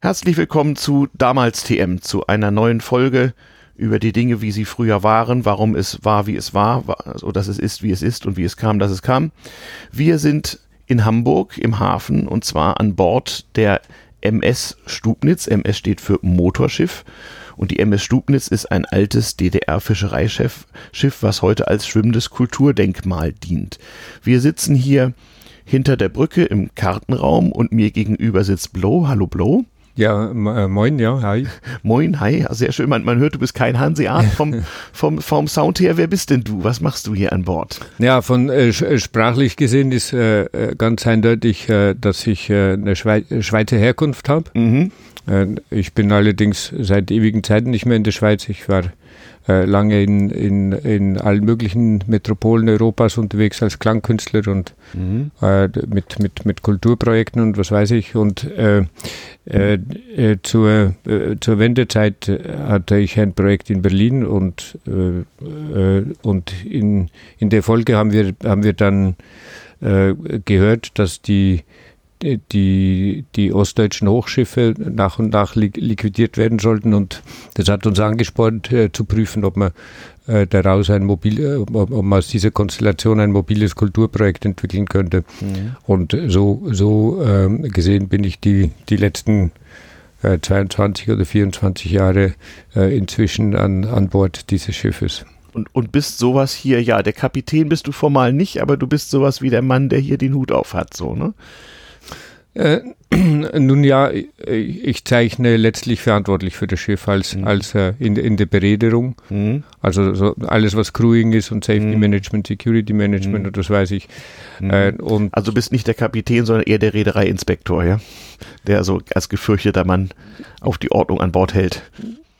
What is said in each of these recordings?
Herzlich willkommen zu Damals TM, zu einer neuen Folge über die Dinge, wie sie früher waren, warum es war, wie es war, so also, dass es ist, wie es ist und wie es kam, dass es kam. Wir sind in Hamburg im Hafen und zwar an Bord der MS Stubnitz. MS steht für Motorschiff und die MS Stubnitz ist ein altes DDR-Fischereischiff, was heute als schwimmendes Kulturdenkmal dient. Wir sitzen hier hinter der Brücke im Kartenraum und mir gegenüber sitzt Blow. Hallo Blow. Ja, äh, moin, ja, hi. Moin, hi, sehr schön. Man, man hört, du bist kein Hanseat vom, vom, vom Sound her. Wer bist denn du? Was machst du hier an Bord? Ja, von äh, äh sprachlich gesehen ist äh, äh, ganz eindeutig, äh, dass ich eine Schweiz, Schweizer Herkunft habe. Mhm. ich bin allerdings seit ewigen Zeiten nicht mehr in der Schweiz. Ich war äh, lange in, in, in allen möglichen Metropolen Europas unterwegs als Klangkünstler und mhm. äh, mit, mit, mit Kulturprojekten und was weiß ich. Und äh, äh, zur, zur Wendezeit hatte ich ein Projekt in Berlin und, und in, in der Folge haben wir, haben wir dann gehört, dass die die, die ostdeutschen Hochschiffe nach und nach liquidiert werden sollten. Und das hat uns angespornt, äh, zu prüfen, ob man äh, daraus ein mobil, äh, ob, ob, man aus dieser Konstellation ein mobiles Kulturprojekt entwickeln könnte. Mhm. Und so, so ähm, gesehen bin ich die, die letzten 22 äh, oder 24 Jahre äh, inzwischen an, an Bord dieses Schiffes. Und, und bist sowas hier, ja, der Kapitän bist du formal nicht, aber du bist sowas wie der Mann, der hier den Hut auf hat, so, ne? Äh, nun ja, ich zeichne letztlich verantwortlich für das Schiff als, mhm. als äh, in, in der Bereederung. Mhm. Also so alles, was Crewing ist und Safety mhm. Management, Security Management mhm. und das weiß ich. Mhm. Äh, und also bist nicht der Kapitän, sondern eher der Reedereiinspektor, ja? Der so als gefürchteter Mann auf die Ordnung an Bord hält.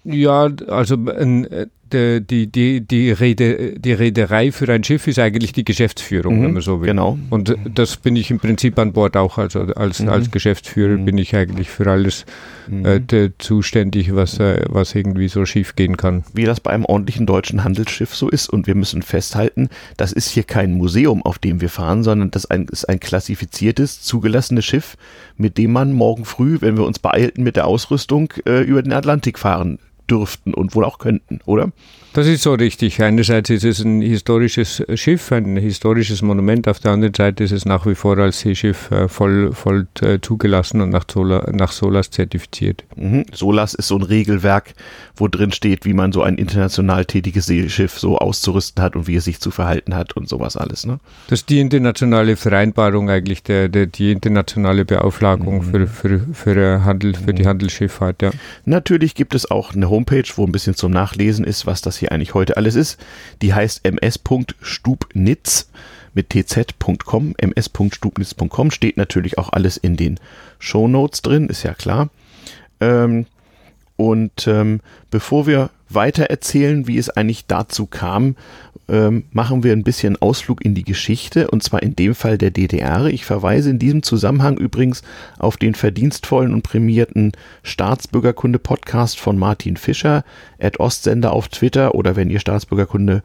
Ja, also äh, die, die, die, Rede, die Reederei für ein Schiff ist eigentlich die Geschäftsführung, mhm, wenn man so will. Genau. Und das bin ich im Prinzip an Bord auch. Also als, mhm. als Geschäftsführer mhm. bin ich eigentlich für alles mhm. äh, zuständig, was, äh, was irgendwie so schief gehen kann. Wie das bei einem ordentlichen deutschen Handelsschiff so ist. Und wir müssen festhalten, das ist hier kein Museum, auf dem wir fahren, sondern das ist ein klassifiziertes, zugelassenes Schiff, mit dem man morgen früh, wenn wir uns beeilten mit der Ausrüstung, äh, über den Atlantik fahren dürften und wohl auch könnten, oder? Das ist so richtig. Einerseits ist es ein historisches Schiff, ein historisches Monument. Auf der anderen Seite ist es nach wie vor als Seeschiff äh, voll, voll äh, zugelassen und nach, Sola, nach SOLAS zertifiziert. Mhm. SOLAS ist so ein Regelwerk, wo drin steht, wie man so ein international tätiges Seeschiff so auszurüsten hat und wie es sich zu verhalten hat und sowas alles. Ne? Das ist die internationale Vereinbarung eigentlich, der, der die internationale Beauflagung mhm. für, für, für, Handel, für die mhm. Handelsschifffahrt. Ja. Natürlich gibt es auch eine Homepage, wo ein bisschen zum Nachlesen ist, was das hier eigentlich heute alles ist. Die heißt ms.stubnitz mit tz.com, ms.stubnitz.com, steht natürlich auch alles in den Show Notes drin, ist ja klar. Ähm, und ähm, bevor wir weiter erzählen, wie es eigentlich dazu kam, ähm, machen wir ein bisschen Ausflug in die Geschichte und zwar in dem Fall der DDR. Ich verweise in diesem Zusammenhang übrigens auf den verdienstvollen und prämierten Staatsbürgerkunde-Podcast von Martin Fischer, at Ostsender auf Twitter oder wenn ihr Staatsbürgerkunde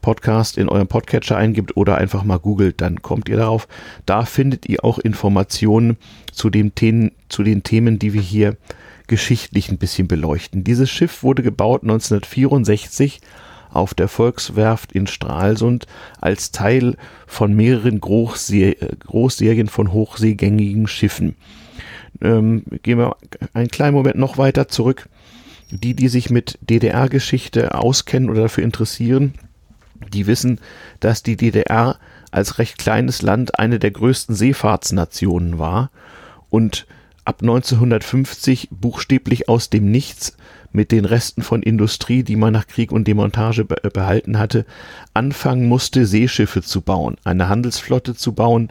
Podcast in eurem Podcatcher eingibt oder einfach mal googelt, dann kommt ihr darauf. Da findet ihr auch Informationen zu, dem Themen, zu den Themen, die wir hier geschichtlich ein bisschen beleuchten. Dieses Schiff wurde gebaut 1964 auf der Volkswerft in Stralsund als Teil von mehreren Großser Großserien von hochseegängigen Schiffen. Ähm, gehen wir einen kleinen Moment noch weiter zurück. Die, die sich mit DDR-Geschichte auskennen oder dafür interessieren, die wissen, dass die DDR als recht kleines Land eine der größten Seefahrtsnationen war und ab 1950 buchstäblich aus dem Nichts mit den Resten von Industrie, die man nach Krieg und Demontage be behalten hatte, anfangen musste, Seeschiffe zu bauen, eine Handelsflotte zu bauen,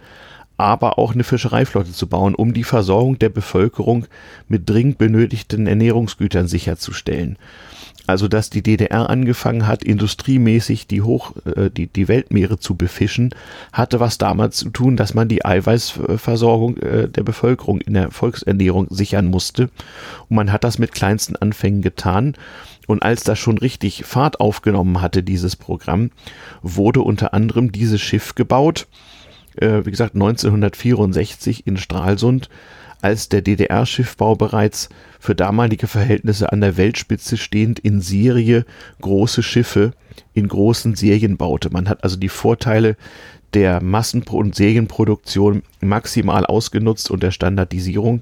aber auch eine Fischereiflotte zu bauen, um die Versorgung der Bevölkerung mit dringend benötigten Ernährungsgütern sicherzustellen also dass die DDR angefangen hat, industriemäßig die Hoch, äh, die, die Weltmeere zu befischen, hatte was damals zu tun, dass man die Eiweißversorgung äh, der Bevölkerung in der Volksernährung sichern musste. Und man hat das mit kleinsten Anfängen getan. Und als das schon richtig Fahrt aufgenommen hatte, dieses Programm, wurde unter anderem dieses Schiff gebaut. Äh, wie gesagt, 1964 in Stralsund als der DDR-Schiffbau bereits für damalige Verhältnisse an der Weltspitze stehend in Serie große Schiffe in großen Serien baute. Man hat also die Vorteile der Massen- und Serienproduktion maximal ausgenutzt und der Standardisierung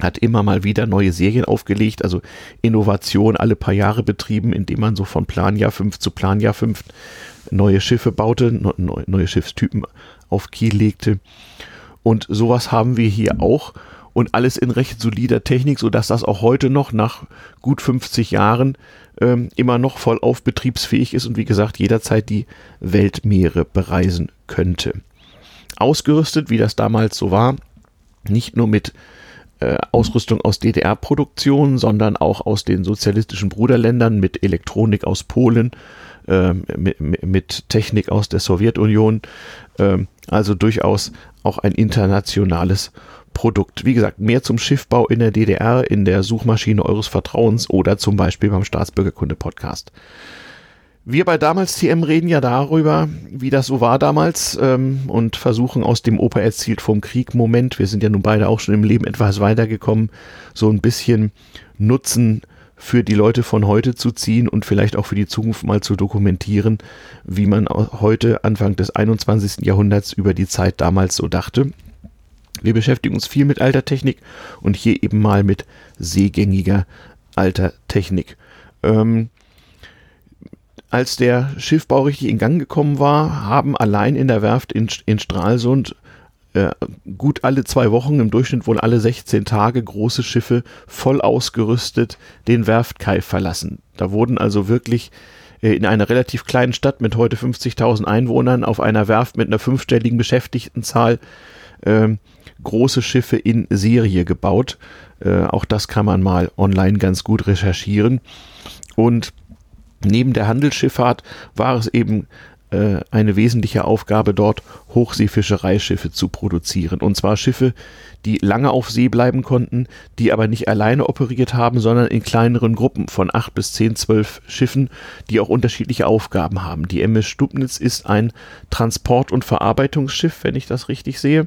hat immer mal wieder neue Serien aufgelegt, also Innovation alle paar Jahre betrieben, indem man so von Planjahr 5 zu Planjahr 5 neue Schiffe baute, neue Schiffstypen auf Kiel legte. Und sowas haben wir hier auch und alles in recht solider Technik, sodass das auch heute noch nach gut 50 Jahren ähm, immer noch voll auf betriebsfähig ist und wie gesagt jederzeit die Weltmeere bereisen könnte. Ausgerüstet, wie das damals so war, nicht nur mit äh, Ausrüstung aus DDR-Produktion, sondern auch aus den sozialistischen Bruderländern mit Elektronik aus Polen, äh, mit, mit, Technik aus der Sowjetunion. Äh, also durchaus auch ein internationales Produkt. Wie gesagt, mehr zum Schiffbau in der DDR in der Suchmaschine eures Vertrauens oder zum Beispiel beim Staatsbürgerkunde Podcast. Wir bei damals TM reden ja darüber, wie das so war damals ähm, und versuchen aus dem Opa erzielt vom Krieg Moment, wir sind ja nun beide auch schon im Leben etwas weitergekommen, so ein bisschen Nutzen für die Leute von heute zu ziehen und vielleicht auch für die Zukunft mal zu dokumentieren, wie man heute Anfang des 21. Jahrhunderts über die Zeit damals so dachte. Wir beschäftigen uns viel mit alter Technik und hier eben mal mit seegängiger alter Technik. Ähm, als der Schiffbau richtig in Gang gekommen war, haben allein in der Werft in, in Stralsund äh, gut alle zwei Wochen, im Durchschnitt wohl alle 16 Tage, große Schiffe voll ausgerüstet den Werftkai verlassen. Da wurden also wirklich äh, in einer relativ kleinen Stadt mit heute 50.000 Einwohnern auf einer Werft mit einer fünfstelligen Beschäftigtenzahl äh, große Schiffe in Serie gebaut. Äh, auch das kann man mal online ganz gut recherchieren. Und Neben der Handelsschifffahrt war es eben äh, eine wesentliche Aufgabe dort, Hochseefischereischiffe zu produzieren. Und zwar Schiffe, die lange auf See bleiben konnten, die aber nicht alleine operiert haben, sondern in kleineren Gruppen von acht bis zehn, zwölf Schiffen, die auch unterschiedliche Aufgaben haben. Die MS Stubnitz ist ein Transport- und Verarbeitungsschiff, wenn ich das richtig sehe.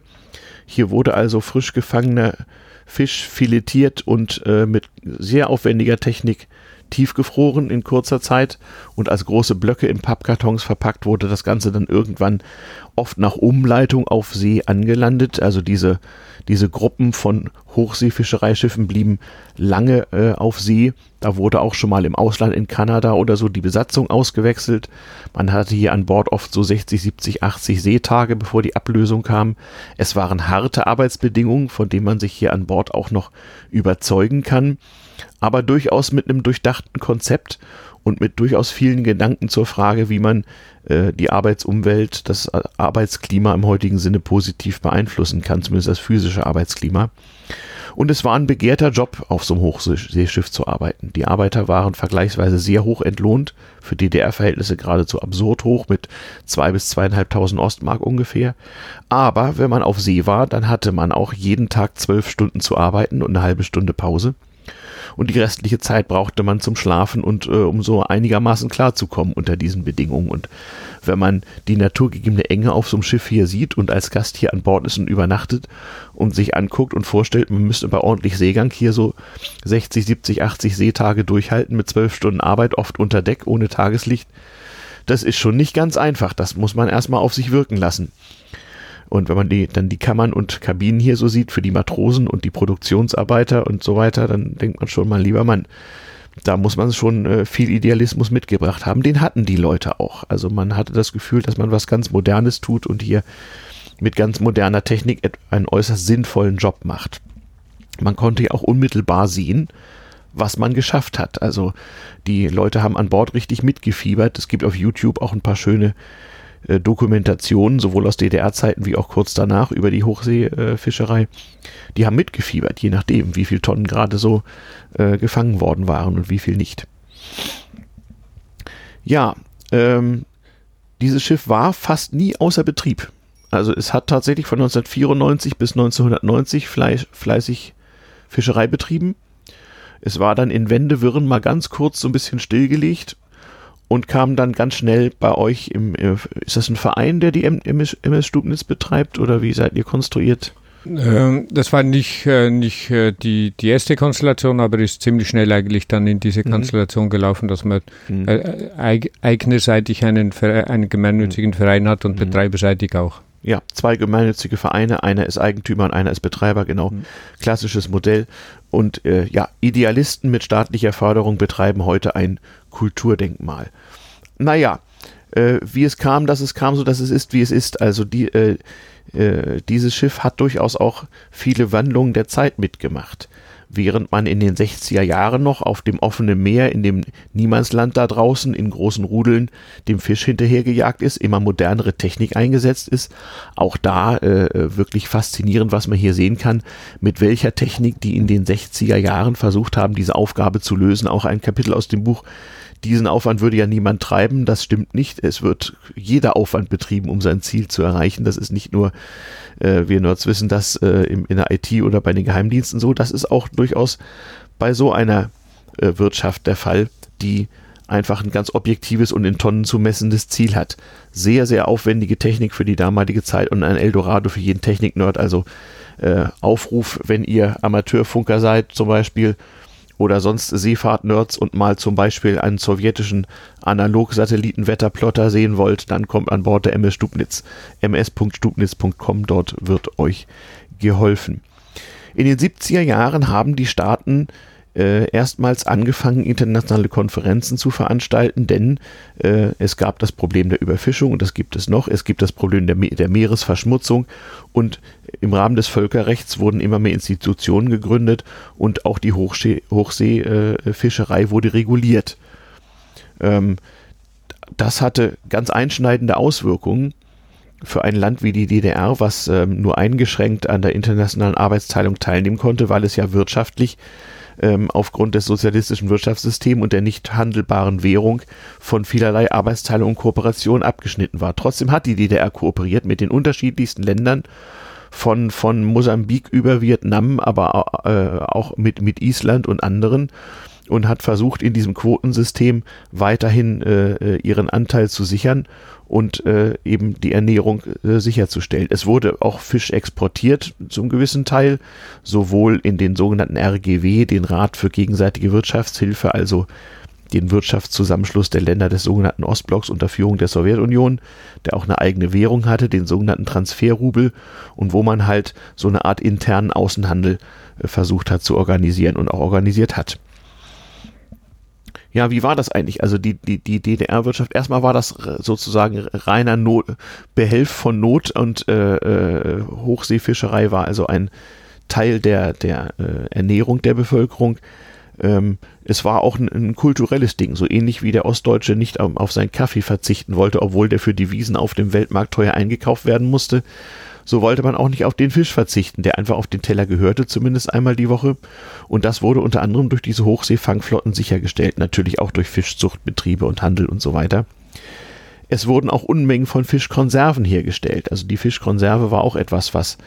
Hier wurde also frisch gefangener Fisch filetiert und äh, mit sehr aufwendiger Technik tiefgefroren in kurzer Zeit und als große Blöcke in Pappkartons verpackt wurde das Ganze dann irgendwann oft nach Umleitung auf See angelandet. Also diese, diese Gruppen von Hochseefischereischiffen blieben lange äh, auf See. Da wurde auch schon mal im Ausland in Kanada oder so die Besatzung ausgewechselt. Man hatte hier an Bord oft so 60, 70, 80 Seetage, bevor die Ablösung kam. Es waren harte Arbeitsbedingungen, von denen man sich hier an Bord auch noch überzeugen kann aber durchaus mit einem durchdachten Konzept und mit durchaus vielen Gedanken zur Frage, wie man äh, die Arbeitsumwelt, das Arbeitsklima im heutigen Sinne positiv beeinflussen kann, zumindest das physische Arbeitsklima. Und es war ein begehrter Job, auf so einem Hochseeschiff zu arbeiten. Die Arbeiter waren vergleichsweise sehr hoch entlohnt, für DDR-Verhältnisse geradezu absurd hoch, mit zwei bis zweieinhalbtausend Ostmark ungefähr. Aber wenn man auf See war, dann hatte man auch jeden Tag zwölf Stunden zu arbeiten und eine halbe Stunde Pause und die restliche Zeit brauchte man zum Schlafen und äh, um so einigermaßen klarzukommen unter diesen Bedingungen. Und wenn man die naturgegebene Enge auf so einem Schiff hier sieht und als Gast hier an Bord ist und übernachtet und sich anguckt und vorstellt, man müsste bei ordentlich Seegang hier so 60, 70, 80 Seetage durchhalten mit zwölf Stunden Arbeit, oft unter Deck, ohne Tageslicht. Das ist schon nicht ganz einfach. Das muss man erstmal auf sich wirken lassen. Und wenn man die, dann die Kammern und Kabinen hier so sieht für die Matrosen und die Produktionsarbeiter und so weiter, dann denkt man schon mal, lieber Mann, da muss man schon äh, viel Idealismus mitgebracht haben. Den hatten die Leute auch. Also man hatte das Gefühl, dass man was ganz Modernes tut und hier mit ganz moderner Technik einen äußerst sinnvollen Job macht. Man konnte ja auch unmittelbar sehen, was man geschafft hat. Also die Leute haben an Bord richtig mitgefiebert. Es gibt auf YouTube auch ein paar schöne äh, Dokumentationen, sowohl aus DDR-Zeiten wie auch kurz danach über die Hochseefischerei, die haben mitgefiebert, je nachdem, wie viel Tonnen gerade so äh, gefangen worden waren und wie viel nicht. Ja, ähm, dieses Schiff war fast nie außer Betrieb. Also es hat tatsächlich von 1994 bis 1990 fleiß, fleißig Fischerei betrieben. Es war dann in Wendewirren mal ganz kurz so ein bisschen stillgelegt und kam dann ganz schnell bei euch im, ist das ein Verein, der die MS, MS Stubnitz betreibt oder wie seid ihr konstruiert? Ähm, das war nicht, äh, nicht äh, die, die erste Konstellation, aber ist ziemlich schnell eigentlich dann in diese mhm. Konstellation gelaufen, dass man mhm. äh, eignerseitig einen, einen gemeinnützigen mhm. Verein hat und mhm. betreiberseitig auch. Ja, zwei gemeinnützige Vereine, einer ist Eigentümer und einer ist Betreiber, genau. Mhm. Klassisches Modell. Und äh, ja, Idealisten mit staatlicher Förderung betreiben heute ein Kulturdenkmal. Naja, äh, wie es kam, dass es kam, so dass es ist, wie es ist. Also die, äh, äh, dieses Schiff hat durchaus auch viele Wandlungen der Zeit mitgemacht. Während man in den 60er Jahren noch auf dem offenen Meer, in dem Niemandsland da draußen, in großen Rudeln dem Fisch hinterhergejagt ist, immer modernere Technik eingesetzt ist. Auch da äh, wirklich faszinierend, was man hier sehen kann, mit welcher Technik die in den 60er Jahren versucht haben, diese Aufgabe zu lösen. Auch ein Kapitel aus dem Buch diesen Aufwand würde ja niemand treiben. Das stimmt nicht. Es wird jeder Aufwand betrieben, um sein Ziel zu erreichen. Das ist nicht nur, äh, wir Nerds wissen das äh, im, in der IT oder bei den Geheimdiensten so. Das ist auch durchaus bei so einer äh, Wirtschaft der Fall, die einfach ein ganz objektives und in Tonnen zu messendes Ziel hat. Sehr, sehr aufwendige Technik für die damalige Zeit und ein Eldorado für jeden Technik-Nerd. Also äh, Aufruf, wenn ihr Amateurfunker seid zum Beispiel oder sonst Seefahrt-Nerds und mal zum Beispiel einen sowjetischen Analog-Satellitenwetterplotter sehen wollt, dann kommt an Bord der MS Stubnitz. ms.stubnitz.com, dort wird euch geholfen. In den 70er Jahren haben die Staaten äh, erstmals angefangen, internationale Konferenzen zu veranstalten, denn äh, es gab das Problem der Überfischung und das gibt es noch. Es gibt das Problem der, Me der Meeresverschmutzung und im Rahmen des Völkerrechts wurden immer mehr Institutionen gegründet und auch die Hochseefischerei äh, wurde reguliert. Ähm, das hatte ganz einschneidende Auswirkungen für ein Land wie die DDR, was ähm, nur eingeschränkt an der internationalen Arbeitsteilung teilnehmen konnte, weil es ja wirtschaftlich ähm, aufgrund des sozialistischen Wirtschaftssystems und der nicht handelbaren Währung von vielerlei Arbeitsteilung und Kooperation abgeschnitten war. Trotzdem hat die DDR kooperiert mit den unterschiedlichsten Ländern von, von Mosambik über Vietnam, aber äh, auch mit, mit Island und anderen und hat versucht, in diesem Quotensystem weiterhin äh, äh ihren Anteil zu sichern und äh, eben die Ernährung äh, sicherzustellen. Es wurde auch Fisch exportiert zum gewissen Teil, sowohl in den sogenannten RGW, den Rat für gegenseitige Wirtschaftshilfe, also den Wirtschaftszusammenschluss der Länder des sogenannten Ostblocks unter Führung der Sowjetunion, der auch eine eigene Währung hatte, den sogenannten Transferrubel und wo man halt so eine Art internen Außenhandel äh, versucht hat zu organisieren und auch organisiert hat ja, wie war das eigentlich? Also die, die, die DDR-Wirtschaft, erstmal war das sozusagen reiner Not, Behelf von Not und äh, äh, Hochseefischerei war also ein Teil der, der äh, Ernährung der Bevölkerung. Ähm, es war auch ein, ein, kulturelles Ding, so ähnlich wie der Ostdeutsche nicht auf, auf seinen Kaffee verzichten wollte, obwohl der für Devisen auf dem Weltmarkt teuer eingekauft werden musste so wollte man auch nicht auf den Fisch verzichten, der einfach auf den Teller gehörte, zumindest einmal die Woche. Und das wurde unter anderem durch diese Hochseefangflotten sichergestellt, natürlich auch durch Fischzuchtbetriebe und Handel und so weiter. Es wurden auch Unmengen von Fischkonserven hergestellt. Also die Fischkonserve war auch etwas, was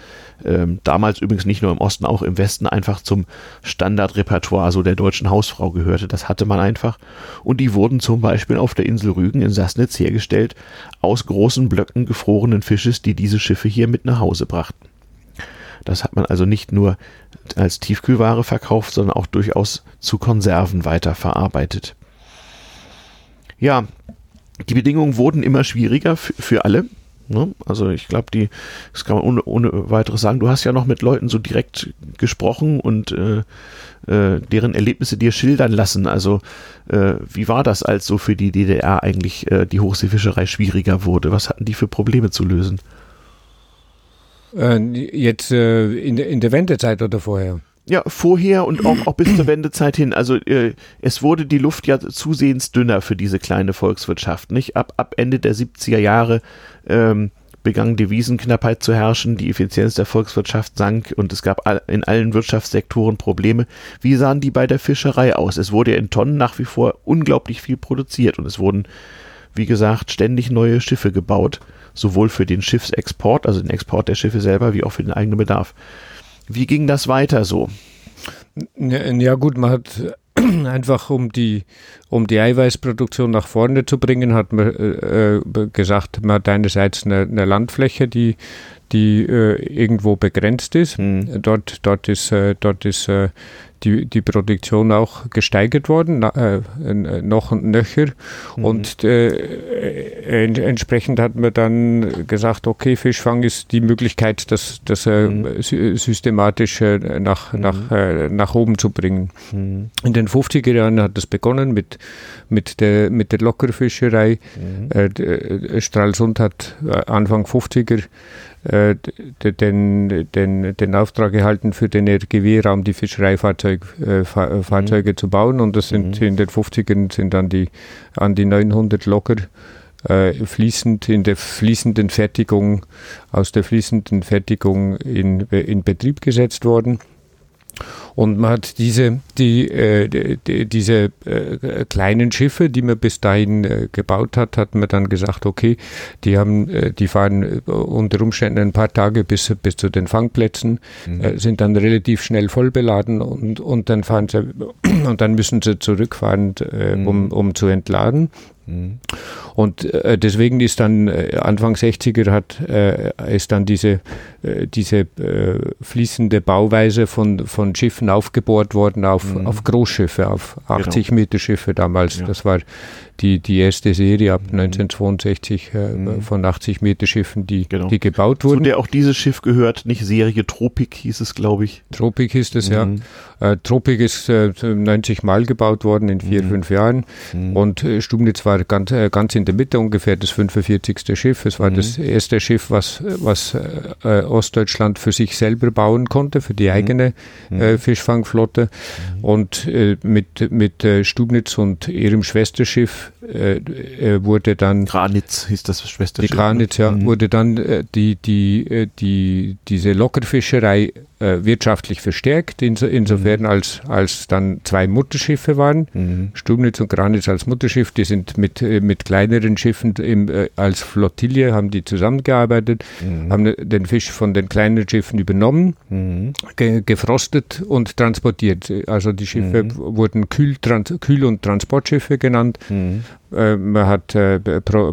ähm, damals übrigens nicht nur im Osten, auch im Westen einfach zum Standardrepertoire so der deutschen Hausfrau gehörte. Das hatte man einfach. Und die wurden zum Beispiel auf der Insel Rügen in Sassnitz hergestellt aus großen Blöcken gefrorenen Fisches, die diese Schiffe hier mit nach Hause brachten. Das hat man also nicht nur als Tiefkühlware verkauft, sondern auch durchaus zu Konserven weiterverarbeitet. Ja, die Bedingungen wurden immer schwieriger für alle. Ne? Also ich glaube, die, das kann man ohne, ohne weiteres sagen. Du hast ja noch mit Leuten so direkt gesprochen und äh, äh, deren Erlebnisse dir schildern lassen. Also äh, wie war das, als so für die DDR eigentlich äh, die Hochseefischerei schwieriger wurde? Was hatten die für Probleme zu lösen? Äh, jetzt äh, in, in der Wendezeit oder vorher? Ja, vorher und auch, auch bis zur Wendezeit hin. Also äh, es wurde die Luft ja zusehends dünner für diese kleine Volkswirtschaft. Nicht ab, ab Ende der 70er Jahre ähm, begann Devisenknappheit zu herrschen, die Effizienz der Volkswirtschaft sank und es gab in allen Wirtschaftssektoren Probleme. Wie sahen die bei der Fischerei aus? Es wurde in Tonnen nach wie vor unglaublich viel produziert und es wurden, wie gesagt, ständig neue Schiffe gebaut, sowohl für den Schiffsexport, also den Export der Schiffe selber, wie auch für den eigenen Bedarf. Wie ging das weiter so? Ja gut, man hat einfach um die, um die Eiweißproduktion nach vorne zu bringen, hat man äh, äh gesagt, man hat einerseits eine, eine Landfläche, die, die äh, irgendwo begrenzt ist. Mhm. Dort, dort ist, äh, dort ist äh, die, die Produktion auch gesteigert worden, äh, äh, noch und nöcher. Mhm. Und äh, äh, entsprechend hat man dann gesagt, okay, Fischfang ist die Möglichkeit, das, das äh, mhm. systematisch nach, mhm. nach, nach oben zu bringen. Mhm. In den 50er Jahren hat das begonnen mit, mit, der, mit der Lockerfischerei. Mhm. Stralsund hat Anfang 50er äh, den, den, den Auftrag erhalten, für den RGW-Raum die Fischereifahrzeuge äh, Fahrzeuge mhm. zu bauen. Und das sind mhm. in den 50ern sind dann die an die 900 locker äh, fließend in der fließenden Fertigung, aus der fließenden Fertigung in, in Betrieb gesetzt worden. Und man hat diese, die, äh, die diese äh, kleinen Schiffe, die man bis dahin äh, gebaut hat, hat man dann gesagt, okay, die haben, äh, die fahren äh, unter Umständen ein paar Tage bis, bis zu den Fangplätzen, mhm. Äh, sind dann relativ schnell voll beladen und, und dann fahren sie und dann müssen sie zurückfahren, mhm. um, um zu entladen. Und äh, deswegen ist dann äh, Anfang 60er hat, äh, ist dann diese, diese fließende Bauweise von, von Schiffen aufgebohrt worden auf, mhm. auf Großschiffe, auf 80 genau. Meter Schiffe damals. Ja. Das war die, die erste Serie ab 1962 äh, mhm. von 80 Meter Schiffen, die, genau. die gebaut wurden. Zu der auch dieses Schiff gehört, nicht Serie Tropik hieß es, glaube ich. Tropik hieß es, mhm. ja. Äh, Tropik ist äh, 90 Mal gebaut worden in vier, mhm. fünf Jahren mhm. und äh, Stubnitz war ganz, äh, ganz in der Mitte ungefähr das 45. Schiff. Es war das mhm. erste Schiff, was, was äh, Ostdeutschland für sich selber bauen konnte, für die mhm. eigene Fischfangflotte und mit, mit Stubnitz und ihrem Schwesterschiff äh, äh, wurde dann Granitz hieß das Schwesterschiff. Die Granitz, ja, mhm. wurde dann äh, die, die, äh, die, diese Lockerfischerei äh, wirtschaftlich verstärkt, inso, insofern mhm. als, als dann zwei Mutterschiffe waren, mhm. Stubnitz und Granitz als Mutterschiff, die sind mit, äh, mit kleineren Schiffen im, als Flottille, haben die zusammengearbeitet, mhm. haben den Fisch von den kleinen Schiffen übernommen, mhm. ge, gefrostet und transportiert. Also die Schiffe mhm. wurden Kühl, Kühl- und Transportschiffe genannt. Mhm. Äh, man hat äh, pro,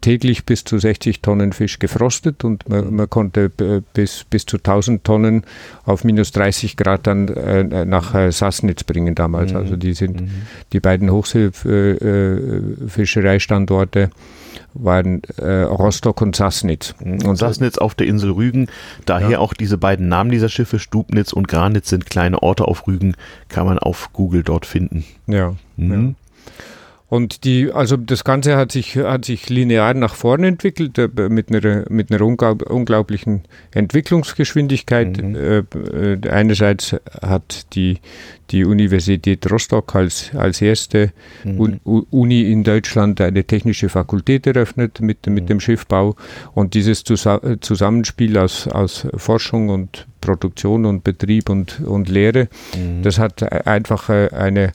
täglich bis zu 60 Tonnen Fisch gefrostet und man, man konnte bis, bis zu 1000 Tonnen auf minus 30 Grad dann äh, nach Sassnitz bringen damals. Mhm. Also die sind mhm. die beiden Hochseefischereistandorte waren äh, Rostock und Sassnitz. Mhm. Und Sassnitz auf der Insel Rügen, daher ja. auch diese beiden Namen dieser Schiffe, Stubnitz und Granitz sind kleine Orte auf Rügen, kann man auf Google dort finden. Ja. Mhm. ja. Und die, also das Ganze hat sich, hat sich linear nach vorne entwickelt, äh, mit einer, mit einer unglaublichen Entwicklungsgeschwindigkeit. Mhm. Äh, äh, einerseits hat die, die Universität Rostock als, als erste mhm. Uni in Deutschland eine technische Fakultät eröffnet mit, mit mhm. dem Schiffbau. Und dieses Zusammenspiel aus, aus Forschung und Produktion und Betrieb und, und Lehre, mhm. das hat einfach eine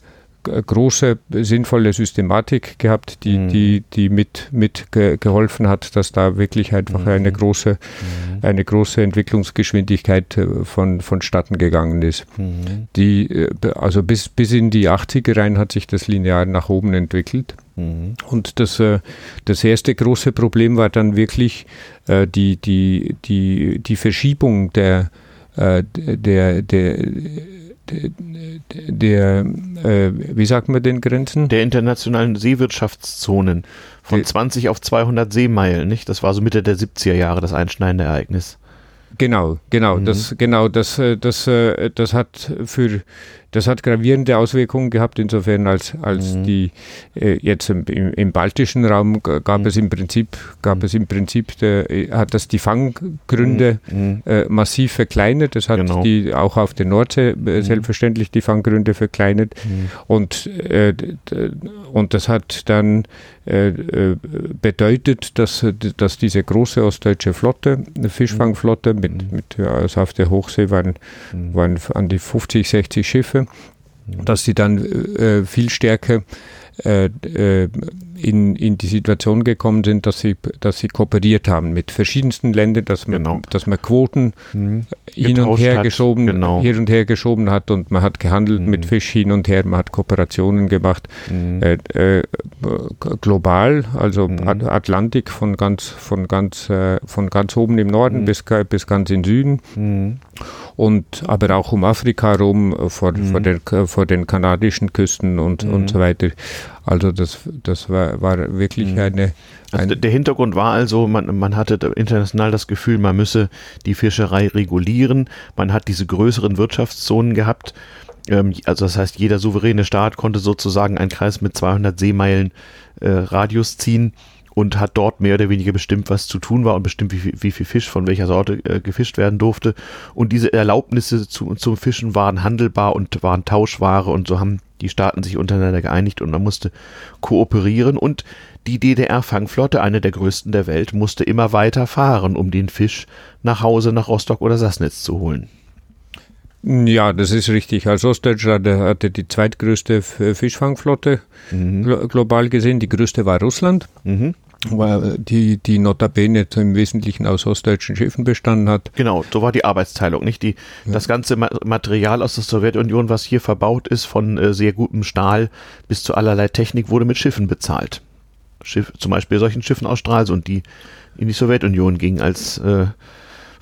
große, sinnvolle Systematik gehabt, die, mhm. die, die mit, mit geholfen hat, dass da wirklich einfach mhm. eine große, mhm. eine große Entwicklungsgeschwindigkeit äh, von, vonstatten gegangen ist. Mhm. Die, äh, also bis, bis in die 80er rein hat sich das linear nach oben entwickelt. Mhm. Und das, äh, das erste große Problem war dann wirklich die, die, die, die Verschiebung der, der, der der, äh, wie sagt man den Grenzen? Der internationalen Seewirtschaftszonen von die, 20 auf 200 Seemeilen, nicht? Das war so Mitte der 70er Jahre das einschneidende Ereignis. Genau, genau, mhm. das, genau, das, äh, das, äh, das hat für das hat gravierende Auswirkungen gehabt, insofern als, als mhm. die äh, jetzt im, im, baltischen Raum gab mhm. es im Prinzip, gab es im Prinzip, der, äh, hat das die Fanggründe mhm. mhm. äh, massiv verkleinert. Das hat genau. die auch auf der Nordsee äh, mhm. selbstverständlich die Fanggründe verkleinert. Mhm. Und, äh, und das hat dann äh, bedeutet, dass, dass diese große ostdeutsche Flotte, eine Fischfangflotte mit, mit also auf der Hochsee waren, waren an die 50, 60 Schiffe, dass sie dann äh, viel stärker äh, äh, in, in die Situation gekommen sind, dass sie, dass sie kooperiert haben mit verschiedensten Ländern, dass man, genau. dass man Quoten mhm. hin und her geschoben, genau. hin und her geschoben hat und man hat gehandelt mhm. mit Fisch hin und her, man hat Kooperationen gemacht, mhm. äh, äh, global, also mhm. Atlantik von ganz, von ganz, äh, von ganz oben im Norden mhm. bis, bis ganz in Süden mhm. und aber auch um Afrika rum, vor, vor, den, vor den kanadischen Küsten und, und so weiter. Also das, das war, war wirklich mhm. eine, also der Hintergrund war also, man, man hatte international das Gefühl, man müsse die Fischerei regulieren. Man hat diese größeren Wirtschaftszonen gehabt. Ähm, also das heißt, jeder souveräne Staat konnte sozusagen einen Kreis mit 200 Seemeilen äh, Radius ziehen und hat dort mehr oder weniger bestimmt, was zu tun war und bestimmt, wie, wie viel Fisch von welcher Sorte äh, gefischt werden durfte. Und diese Erlaubnisse zu, zum Fischen waren handelbar und waren Tauschware und so haben die Staaten sich untereinander geeinigt und man musste kooperieren und die DDR-Fangflotte, eine der größten der Welt, musste immer weiter fahren, um den Fisch nach Hause nach Rostock oder Sassnitz zu holen. Ja, das ist richtig. Als Ostdeutschland hatte die zweitgrößte Fischfangflotte mhm. global gesehen. Die größte war Russland. Mhm die, die notabene im Wesentlichen aus ostdeutschen Schiffen bestanden hat. Genau, so war die Arbeitsteilung, nicht? Die, ja. Das ganze Material aus der Sowjetunion, was hier verbaut ist, von äh, sehr gutem Stahl bis zu allerlei Technik, wurde mit Schiffen bezahlt. Schiff, zum Beispiel solchen Schiffen aus Stralsund, die in die Sowjetunion gingen als äh,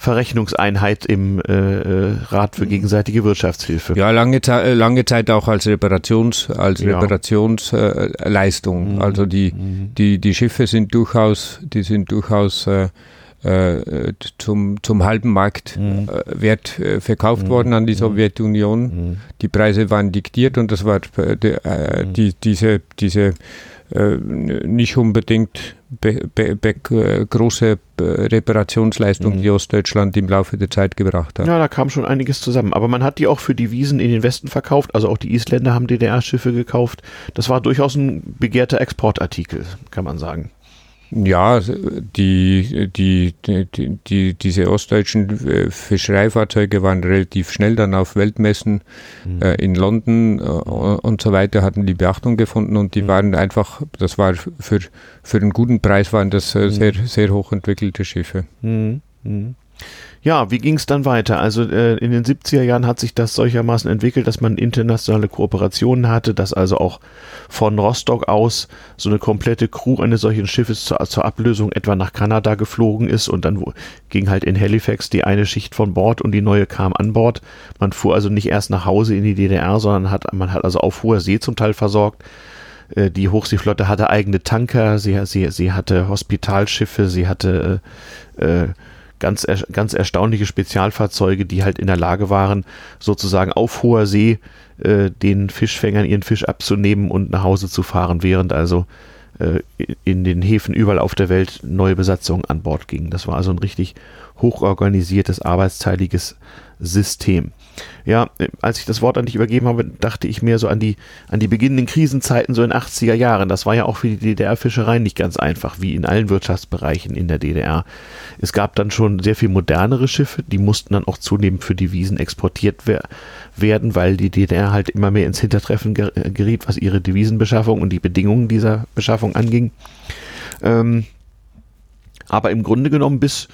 Verrechnungseinheit im äh, äh, Rat für gegenseitige Wirtschaftshilfe. Ja, lange, äh, lange Zeit auch als Reparations, als ja. Reparationsleistung. Mhm. Also die, mhm. die, die Schiffe sind durchaus, die sind durchaus äh, äh zum, zum halben Marktwert mhm. äh, verkauft mhm. worden an die mhm. Sowjetunion. Mhm. Die Preise waren diktiert und das war die, die, diese, diese äh, nicht unbedingt be, be, be, äh, große äh, Reparationsleistung, mhm. die Ostdeutschland im Laufe der Zeit gebracht hat. Ja, da kam schon einiges zusammen. Aber man hat die auch für die Wiesen in den Westen verkauft. Also auch die Isländer haben DDR-Schiffe gekauft. Das war durchaus ein begehrter Exportartikel, kann man sagen. Ja, die, die, die, die, diese ostdeutschen äh, Fischereifahrzeuge waren relativ schnell dann auf Weltmessen mhm. äh, in London äh, und so weiter, hatten die Beachtung gefunden und die mhm. waren einfach, das war für, für einen guten Preis waren das äh, mhm. sehr, sehr hochentwickelte Schiffe. Mhm. Ja, wie ging es dann weiter? Also äh, in den 70er Jahren hat sich das solchermaßen entwickelt, dass man internationale Kooperationen hatte, dass also auch von Rostock aus so eine komplette Crew eines solchen Schiffes zur, zur Ablösung etwa nach Kanada geflogen ist und dann ging halt in Halifax die eine Schicht von Bord und die neue kam an Bord. Man fuhr also nicht erst nach Hause in die DDR, sondern hat, man hat also auf hoher See zum Teil versorgt äh, die Hochseeflotte hatte eigene Tanker, sie, sie, sie hatte Hospitalschiffe, sie hatte äh, ganz, ganz erstaunliche Spezialfahrzeuge, die halt in der Lage waren, sozusagen auf hoher See äh, den Fischfängern ihren Fisch abzunehmen und nach Hause zu fahren, während also äh, in den Häfen überall auf der Welt neue Besatzungen an Bord gingen. Das war also ein richtig hochorganisiertes, arbeitsteiliges System. Ja, als ich das Wort an dich übergeben habe, dachte ich mehr so an die, an die beginnenden Krisenzeiten so in 80er Jahren. Das war ja auch für die DDR-Fischerei nicht ganz einfach, wie in allen Wirtschaftsbereichen in der DDR. Es gab dann schon sehr viel modernere Schiffe, die mussten dann auch zunehmend für die Wiesen exportiert wer werden, weil die DDR halt immer mehr ins Hintertreffen geriet, was ihre Devisenbeschaffung und die Bedingungen dieser Beschaffung anging. Ähm, aber im Grunde genommen bis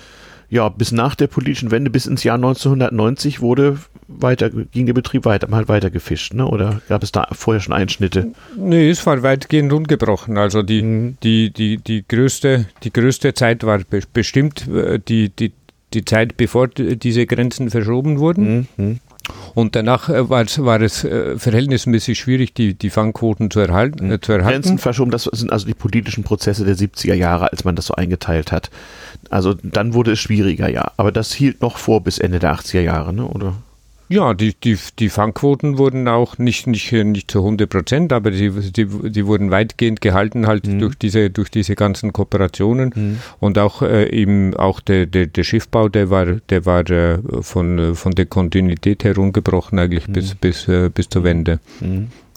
ja, bis nach der politischen Wende, bis ins Jahr 1990 wurde weiter, ging der Betrieb weiter, mal weiter gefischt, ne? Oder gab es da vorher schon Einschnitte? Nee, es war weitgehend ungebrochen. Also die, mhm. die, die, die größte, die größte Zeit war bestimmt äh, die, die, die Zeit, bevor diese Grenzen verschoben wurden. Mhm. Und danach äh, war es, war es äh, verhältnismäßig schwierig, die, die Fangquoten zu erhalten. Mhm. Äh, zu erhalten. Grenzen verschoben, das sind also die politischen Prozesse der 70er Jahre, als man das so eingeteilt hat. Also dann wurde es schwieriger, ja. Aber das hielt noch vor bis Ende der 80er Jahre, ne? oder? Ja, die, die, die Fangquoten wurden auch nicht, nicht, nicht zu 100 Prozent, aber die, die, die wurden weitgehend gehalten halt mhm. durch, diese, durch diese ganzen Kooperationen. Mhm. Und auch äh, eben auch der, der, der Schiffbau, der war, der war äh, von, von der Kontinuität herungebrochen eigentlich mhm. bis, bis, äh, bis zur Wende.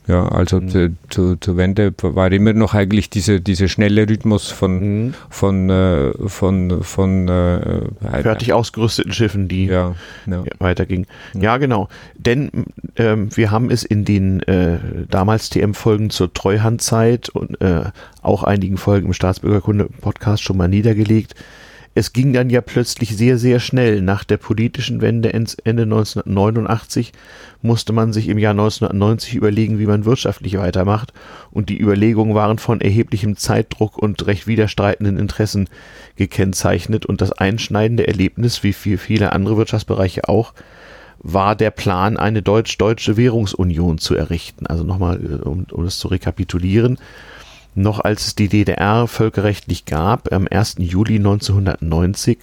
Ja, also mhm. zu, zu, zur Wende war immer noch eigentlich diese, dieser schnelle Rhythmus von, mhm. von, äh, von, von äh, fertig ausgerüsteten Schiffen, die ja, ja. weitergingen. Ja, genau. Denn ähm, wir haben es in den äh, damals TM-Folgen zur Treuhandzeit und äh, auch einigen Folgen im Staatsbürgerkunde-Podcast schon mal niedergelegt es ging dann ja plötzlich sehr, sehr schnell. Nach der politischen Wende Ende 1989 musste man sich im Jahr 1990 überlegen, wie man wirtschaftlich weitermacht. Und die Überlegungen waren von erheblichem Zeitdruck und recht widerstreitenden Interessen gekennzeichnet. Und das einschneidende Erlebnis, wie für viele andere Wirtschaftsbereiche auch, war der Plan, eine deutsch-deutsche Währungsunion zu errichten. Also nochmal, um, um das zu rekapitulieren noch als es die DDR völkerrechtlich gab, am 1. Juli 1990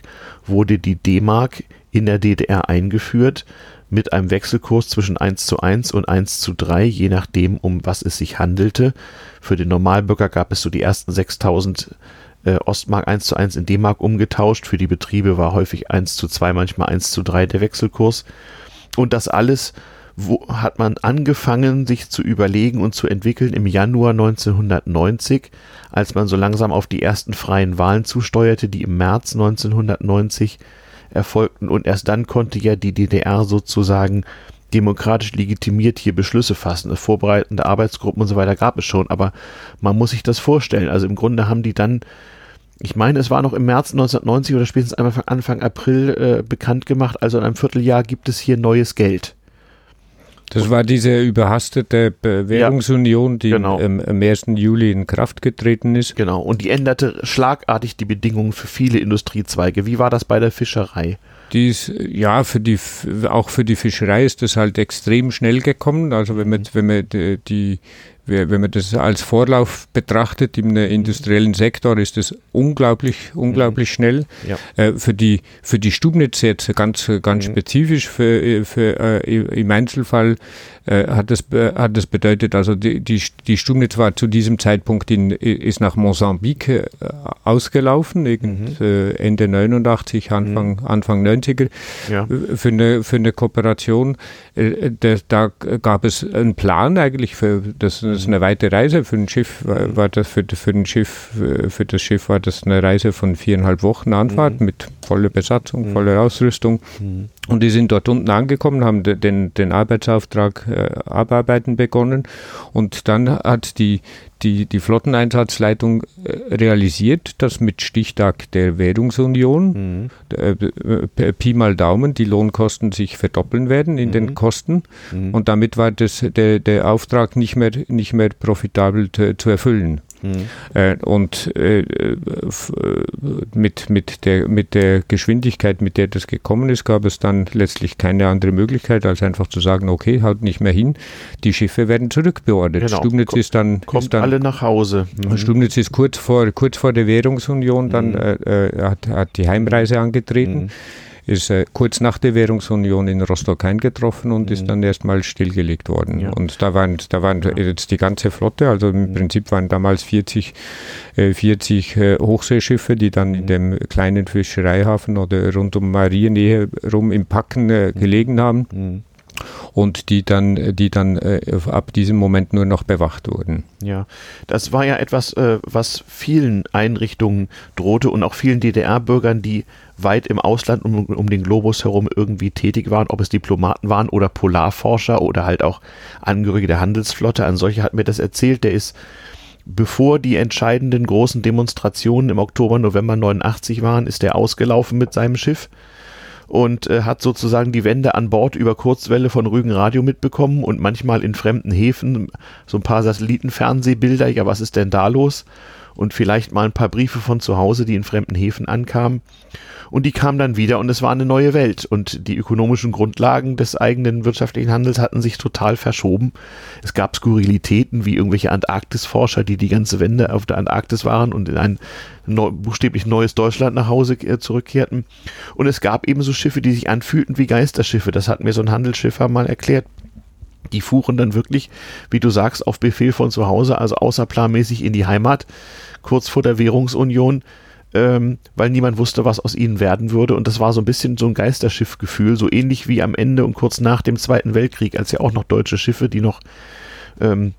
wurde die D-Mark in der DDR eingeführt mit einem Wechselkurs zwischen 1 zu 1 und 1 zu 3, je nachdem, um was es sich handelte. Für den Normalbürger gab es so die ersten 6000 äh, Ostmark 1 zu 1 in D-Mark umgetauscht. Für die Betriebe war häufig 1 zu 2, manchmal 1 zu 3 der Wechselkurs. Und das alles wo hat man angefangen, sich zu überlegen und zu entwickeln im Januar 1990, als man so langsam auf die ersten freien Wahlen zusteuerte, die im März 1990 erfolgten. Und erst dann konnte ja die DDR sozusagen demokratisch legitimiert hier Beschlüsse fassen. Vorbereitende Arbeitsgruppen und so weiter gab es schon, aber man muss sich das vorstellen. Also im Grunde haben die dann ich meine, es war noch im März 1990 oder spätestens Anfang, Anfang April äh, bekannt gemacht. Also in einem Vierteljahr gibt es hier neues Geld. Das war diese überhastete Währungsunion, die genau. am, am 1. Juli in Kraft getreten ist. Genau, und die änderte schlagartig die Bedingungen für viele Industriezweige. Wie war das bei der Fischerei? Die ist, ja, für die, auch für die Fischerei ist das halt extrem schnell gekommen. Also wenn man, wenn man die, die wenn man das als Vorlauf betrachtet im industriellen Sektor, ist das unglaublich, unglaublich mhm. schnell. Ja. Äh, für die, für die Stubnitz jetzt ganz, ganz mhm. spezifisch, für, für, äh, im Einzelfall äh, hat, das, hat das bedeutet, also die, die, die Stubnitz war zu diesem Zeitpunkt in, ist nach Mosambik äh, ausgelaufen, irgend, mhm. Äh, Ende 89, Anfang, mhm. Anfang 90er, ja. für, eine, für eine Kooperation. Äh, da gab es einen Plan eigentlich für das das eine weite Reise. Für ein Schiff war, war das für, für ein Schiff, für das Schiff war das eine Reise von viereinhalb Wochen Anfahrt mhm. mit voller Besatzung, mhm. voller Ausrüstung. Mhm. Und die sind dort unten angekommen, haben den, den Arbeitsauftrag äh, abarbeiten begonnen. Und dann hat die, die, die Flotteneinsatzleitung äh, realisiert, dass mit Stichtag der Währungsunion, mhm. äh, äh, Pi mal Daumen, die Lohnkosten sich verdoppeln werden in mhm. den Kosten. Mhm. Und damit war das, der, der Auftrag nicht mehr, nicht mehr profitabel zu, zu erfüllen. Mhm. Äh, und äh, äh, mit, mit, der, mit der Geschwindigkeit, mit der das gekommen ist, gab es dann letztlich keine andere Möglichkeit, als einfach zu sagen, okay, haut nicht mehr hin, die Schiffe werden zurückbeordert. Genau. Stubnitz ist dann, Kommt dann alle nach Hause. Mhm. Stubnitz ist kurz vor, kurz vor der Währungsunion, dann mhm. äh, äh hat, hat die Heimreise angetreten. Mhm ist äh, kurz nach der Währungsunion in Rostock eingetroffen und mhm. ist dann erstmal stillgelegt worden. Ja. Und da waren, da waren ja. jetzt die ganze Flotte, also im mhm. Prinzip waren damals 40, äh, 40 äh, Hochseeschiffe, die dann mhm. in dem kleinen Fischereihafen oder rund um Marienähe rum im Packen äh, mhm. gelegen haben. Und die dann, die dann äh, ab diesem Moment nur noch bewacht wurden. Ja, das war ja etwas, äh, was vielen Einrichtungen drohte und auch vielen DDR-Bürgern, die weit im Ausland um, um den Globus herum irgendwie tätig waren, ob es Diplomaten waren oder Polarforscher oder halt auch Angehörige der Handelsflotte. Ein solcher hat mir das erzählt, der ist bevor die entscheidenden großen Demonstrationen im Oktober, November 89 waren, ist er ausgelaufen mit seinem Schiff und äh, hat sozusagen die Wende an Bord über Kurzwelle von Rügen Radio mitbekommen und manchmal in fremden Häfen so ein paar Satellitenfernsehbilder, ja, was ist denn da los? Und vielleicht mal ein paar Briefe von zu Hause, die in fremden Häfen ankamen und die kam dann wieder und es war eine neue Welt und die ökonomischen Grundlagen des eigenen wirtschaftlichen Handels hatten sich total verschoben. Es gab Skurrilitäten wie irgendwelche Antarktisforscher, die die ganze Wende auf der Antarktis waren und in ein neu, buchstäblich neues Deutschland nach Hause äh, zurückkehrten. Und es gab ebenso Schiffe, die sich anfühlten wie Geisterschiffe. Das hat mir so ein Handelsschiffer mal erklärt. Die fuhren dann wirklich, wie du sagst, auf Befehl von zu Hause, also außerplanmäßig in die Heimat, kurz vor der Währungsunion ähm, weil niemand wusste, was aus ihnen werden würde. Und das war so ein bisschen so ein Geisterschiffgefühl, so ähnlich wie am Ende und kurz nach dem Zweiten Weltkrieg, als ja auch noch deutsche Schiffe, die noch ähm,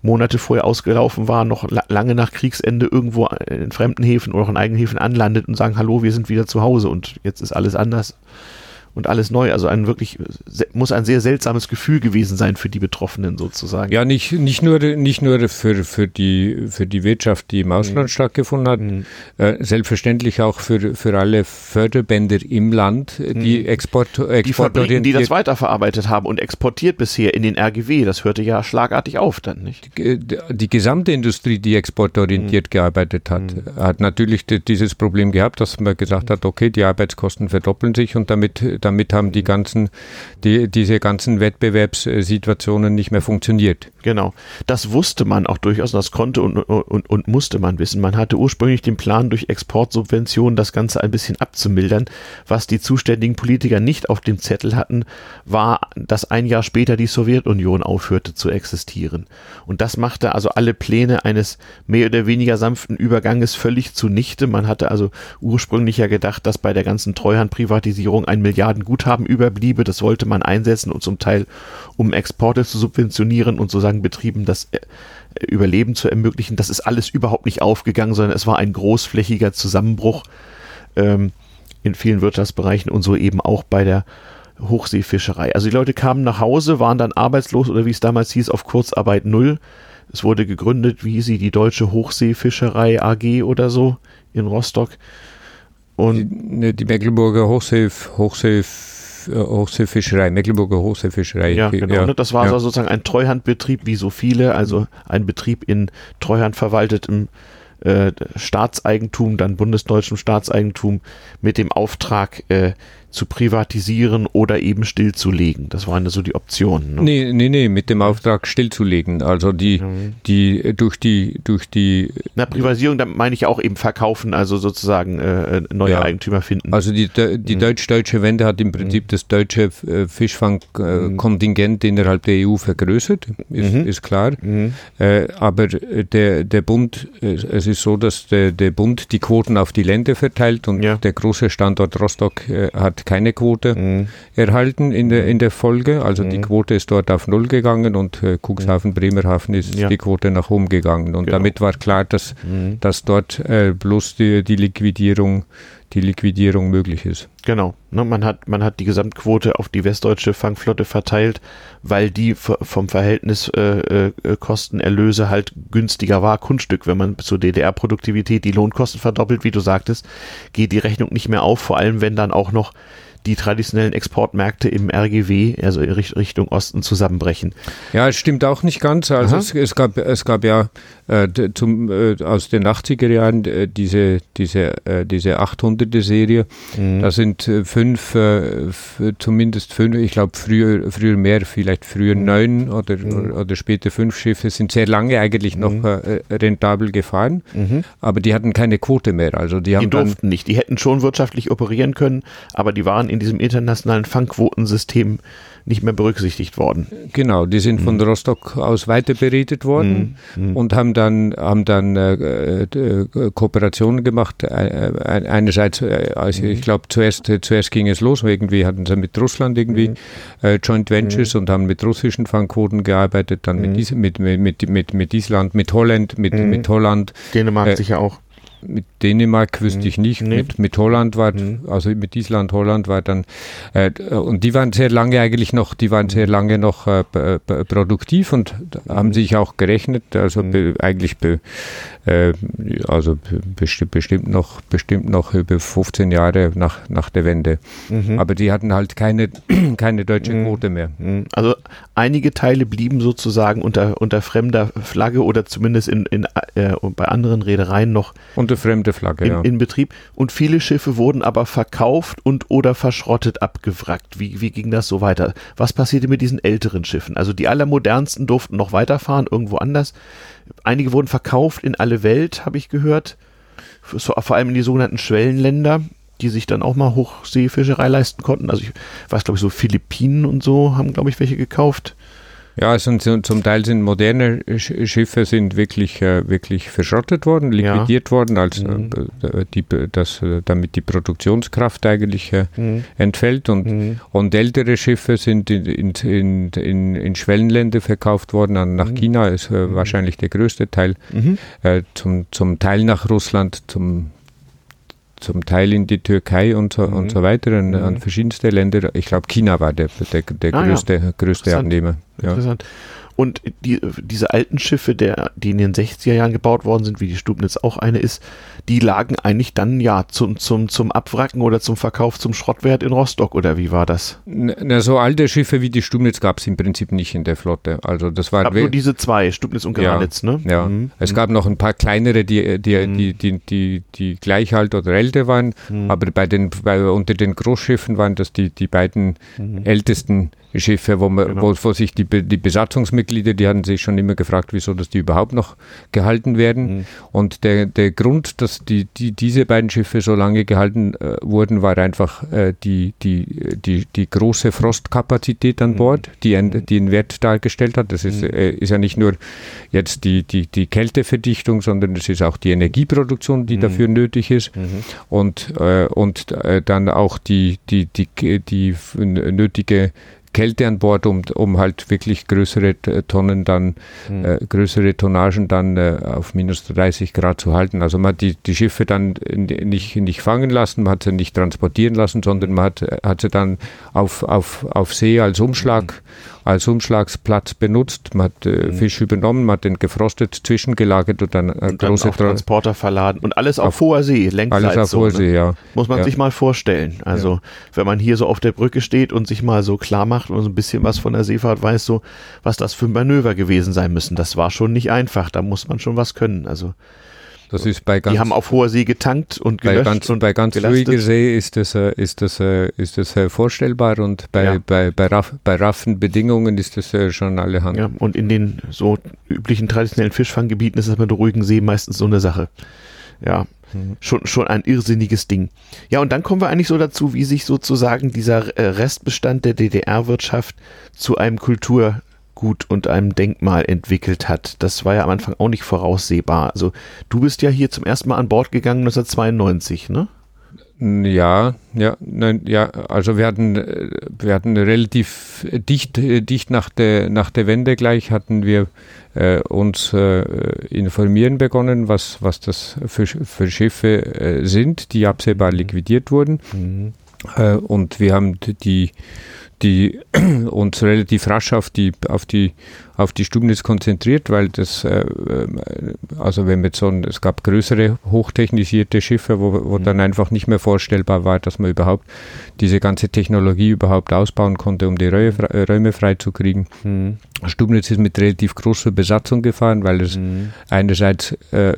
Monate vorher ausgelaufen war, noch la lange nach Kriegsende irgendwo in fremden Häfen oder auch in eigenen Häfen anlandet und sagen, hallo, wir sind wieder zu Hause und jetzt ist alles anders und alles neu. Also ein wirklich, muss ein sehr seltsames Gefühl gewesen sein für die Betroffenen sozusagen. Ja, nicht, nicht nur, nicht nur für, für, die, für die Wirtschaft, die im Ausland mhm. stattgefunden hat, mhm. äh, selbstverständlich auch für, für alle Förderbänder im Land, die mhm. Export, Export die Fabriken, die das weiterverarbeitet haben und exportiert bisher in den RGW, das hörte ja schlagartig auf dann, nicht? Die, die gesamte Industrie, die exportorientiert mhm. gearbeitet hat, mhm. hat natürlich dieses Problem gehabt, dass man gesagt hat, okay, die Arbeitskosten verdoppeln sich und damit damit haben die ganzen, die, diese ganzen Wettbewerbssituationen nicht mehr funktioniert. Genau. Das wusste man auch durchaus, das konnte und, und, und musste man wissen. Man hatte ursprünglich den Plan, durch Exportsubventionen das Ganze ein bisschen abzumildern. Was die zuständigen Politiker nicht auf dem Zettel hatten, war, dass ein Jahr später die Sowjetunion aufhörte zu existieren. Und das machte also alle Pläne eines mehr oder weniger sanften Überganges völlig zunichte. Man hatte also ursprünglich ja gedacht, dass bei der ganzen Treuhandprivatisierung ein Milliardenguthaben überbliebe. Das wollte man einsetzen und zum Teil um Exporte zu subventionieren und sozusagen Betrieben das äh, Überleben zu ermöglichen. Das ist alles überhaupt nicht aufgegangen, sondern es war ein großflächiger Zusammenbruch ähm, in vielen Wirtschaftsbereichen und so eben auch bei der Hochseefischerei. Also die Leute kamen nach Hause, waren dann arbeitslos oder wie es damals hieß, auf Kurzarbeit null. Es wurde gegründet, wie sie die Deutsche Hochseefischerei AG oder so in Rostock. Und die, ne, die Mecklenburger Hochsee, Hochsee Hochseefischerei, Mecklenburger Hochseefischerei. Ja, genau. Ja. Ne, das war ja. sozusagen ein Treuhandbetrieb, wie so viele, also ein Betrieb in Treuhand verwaltetem äh, Staatseigentum, dann bundesdeutschem Staatseigentum mit dem Auftrag, äh, zu privatisieren oder eben stillzulegen. Das waren so die Optionen. Ne? Nee, nee, nee, mit dem Auftrag stillzulegen. Also die, mhm. die durch die, durch die. Na, Privatisierung, da meine ich auch eben verkaufen, also sozusagen äh, neue ja. Eigentümer finden. Also die, die mhm. deutsch-deutsche Wende hat im Prinzip mhm. das deutsche äh, Fischfangkontingent innerhalb der EU vergrößert, ist, mhm. ist klar. Mhm. Äh, aber der, der Bund, äh, es ist so, dass der, der Bund die Quoten auf die Länder verteilt und ja. der große Standort Rostock äh, hat keine Quote mhm. erhalten in der, in der Folge. Also mhm. die Quote ist dort auf Null gegangen und äh, Cuxhaven, mhm. Bremerhaven ist ja. die Quote nach oben gegangen. Und genau. damit war klar, dass, mhm. dass dort äh, bloß die, die Liquidierung die Liquidierung möglich ist. Genau. Ne, man, hat, man hat die Gesamtquote auf die westdeutsche Fangflotte verteilt, weil die vom Verhältnis äh, äh, Kosten-Erlöse halt günstiger war. Kunststück, wenn man zur DDR-Produktivität die Lohnkosten verdoppelt, wie du sagtest, geht die Rechnung nicht mehr auf, vor allem wenn dann auch noch die traditionellen Exportmärkte im RGW, also Richtung Osten, zusammenbrechen. Ja, es stimmt auch nicht ganz. Also es, es, gab, es gab ja äh, zum, äh, aus den 80er Jahren äh, diese, diese, äh, diese 800er Serie. Mhm. Da sind äh, fünf, äh, zumindest fünf, ich glaube früher, früher mehr, vielleicht früher mhm. neun oder, mhm. oder später fünf Schiffe, sind sehr lange eigentlich noch mhm. rentabel gefahren, mhm. aber die hatten keine Quote mehr. Also die, die durften dann, nicht. Die hätten schon wirtschaftlich operieren können, aber die waren in diesem internationalen Fangquotensystem nicht mehr berücksichtigt worden. Genau, die sind von mhm. Rostock aus weiter beredet worden mhm. mhm. und haben dann, haben dann äh, äh, Kooperationen gemacht. Äh, einerseits, äh, also mhm. ich glaube, zuerst, zuerst ging es los, irgendwie hatten sie mit Russland irgendwie mhm. äh, Joint Ventures und haben mit russischen Fangquoten gearbeitet, dann mit, mit, mit, mit, mit Island, mit Holland, mit, mit Holland. Dänemark äh, sicher auch mit Dänemark wüsste mhm. ich nicht, nee. mit, mit Holland war, mhm. also mit Island, Holland war dann, äh, und die waren sehr lange eigentlich noch, die waren sehr lange noch äh, produktiv und haben sich auch gerechnet, also mhm. be, eigentlich be, äh, also bestimmt, bestimmt noch, bestimmt noch über 15 Jahre nach, nach der Wende. Mhm. Aber die hatten halt keine, keine deutsche mhm. Quote mehr. Mhm. Also einige Teile blieben sozusagen unter, unter fremder Flagge oder zumindest in, in, äh, bei anderen Reedereien noch unter fremde Flagge, in, ja. in Betrieb. Und viele Schiffe wurden aber verkauft und oder verschrottet abgewrackt. Wie, wie ging das so weiter? Was passierte mit diesen älteren Schiffen? Also die allermodernsten durften noch weiterfahren, irgendwo anders. Einige wurden verkauft in alle Welt, habe ich gehört. Vor allem in die sogenannten Schwellenländer, die sich dann auch mal Hochseefischerei leisten konnten. Also ich weiß, glaube ich, so Philippinen und so haben, glaube ich, welche gekauft. Ja, es sind, zum Teil sind moderne Schiffe sind wirklich, äh, wirklich verschrottet worden, liquidiert ja. worden, als, mhm. äh, die, das, damit die Produktionskraft eigentlich äh, mhm. entfällt. Und, mhm. und ältere Schiffe sind in, in, in, in Schwellenländer verkauft worden, an, nach mhm. China ist äh, mhm. wahrscheinlich der größte Teil, mhm. äh, zum, zum Teil nach Russland, zum zum Teil in die Türkei und so, mhm. und so weiter, an, an, verschiedenste Länder. Ich glaube, China war der, der, der ah, größte, ja. größte Abnehmer. Ja. Interessant. Und die, diese alten Schiffe, der, die in den 60er Jahren gebaut worden sind, wie die Stubnitz auch eine ist, die lagen eigentlich dann ja zum, zum, zum Abwracken oder zum Verkauf zum Schrottwert in Rostock oder wie war das? Na, so alte Schiffe wie die Stubnitz gab es im Prinzip nicht in der Flotte. Also das war nur diese zwei, Stubnitz und Granitz, ja, ne? Ja. Mhm. Es gab noch ein paar kleinere, die, die, mhm. die, die, die, die gleich alt oder älter waren, mhm. aber bei den, bei, unter den Großschiffen waren das die, die beiden mhm. ältesten Schiffe, wo, man, genau. wo, wo, sich die, die Besatzungsmitglieder, die hatten sich schon immer gefragt, wieso dass die überhaupt noch gehalten werden. Mhm. Und der, der Grund, dass die, die, diese beiden Schiffe so lange gehalten äh, wurden, war einfach äh, die, die, die, die große Frostkapazität an mhm. Bord, die, ein, mhm. die einen Wert dargestellt hat. Das ist, mhm. äh, ist ja nicht nur jetzt die, die, die Kälteverdichtung, sondern es ist auch die Energieproduktion, die mhm. dafür nötig ist. Mhm. Und, äh, und äh, dann auch die, die, die, die, die nötige Kälte an Bord, um, um halt wirklich größere Tonnen dann, mhm. äh, größere Tonnagen dann äh, auf minus 30 Grad zu halten. Also man hat die, die Schiffe dann nicht, nicht fangen lassen, man hat sie nicht transportieren lassen, sondern man hat, hat sie dann auf, auf, auf See als Umschlag mhm als Umschlagsplatz benutzt. Man hat äh, mhm. Fisch übernommen, man hat den gefrostet zwischengelagert und dann, äh, und dann große auf Transporter verladen und alles auf, auf hoher See, längsseits. Alles auf so, hoher ne? See, ja. Muss man ja. sich mal vorstellen. Also, ja. wenn man hier so auf der Brücke steht und sich mal so klar macht und so ein bisschen was von der Seefahrt weiß, so, was das für Manöver gewesen sein müssen. Das war schon nicht einfach. Da muss man schon was können. Also, das ist bei ganz, die haben auf hoher See getankt und gelöscht bei ganz, und bei ganz ruhiger See ist das, äh, ist das, äh, ist das äh, vorstellbar und bei, ja. bei, bei, raff, bei raffen Bedingungen ist das schon alle Hand. Ja, und in den so üblichen traditionellen Fischfanggebieten ist das mit ruhigen See meistens so eine Sache. Ja, mhm. schon, schon ein irrsinniges Ding. Ja, und dann kommen wir eigentlich so dazu, wie sich sozusagen dieser Restbestand der DDR-Wirtschaft zu einem Kultur Gut und einem Denkmal entwickelt hat. Das war ja am Anfang auch nicht voraussehbar. Also du bist ja hier zum ersten Mal an Bord gegangen 1992, ne? Ja, ja, nein, ja, also wir hatten, wir hatten relativ dicht, dicht nach der, nach der Wende gleich hatten wir äh, uns äh, informieren begonnen, was, was das für, für Schiffe äh, sind, die absehbar liquidiert wurden. Mhm. Äh, und wir haben die, die uns relativ rasch auf die, auf die, auf die Stubnitz konzentriert, weil das, äh, äh, also wenn wir so es gab größere hochtechnisierte Schiffe, wo, wo mhm. dann einfach nicht mehr vorstellbar war, dass man überhaupt diese ganze Technologie überhaupt ausbauen konnte, um die Räume, Räume freizukriegen. Mhm. Stubnitz ist mit relativ großer Besatzung gefahren, weil es mhm. einerseits äh,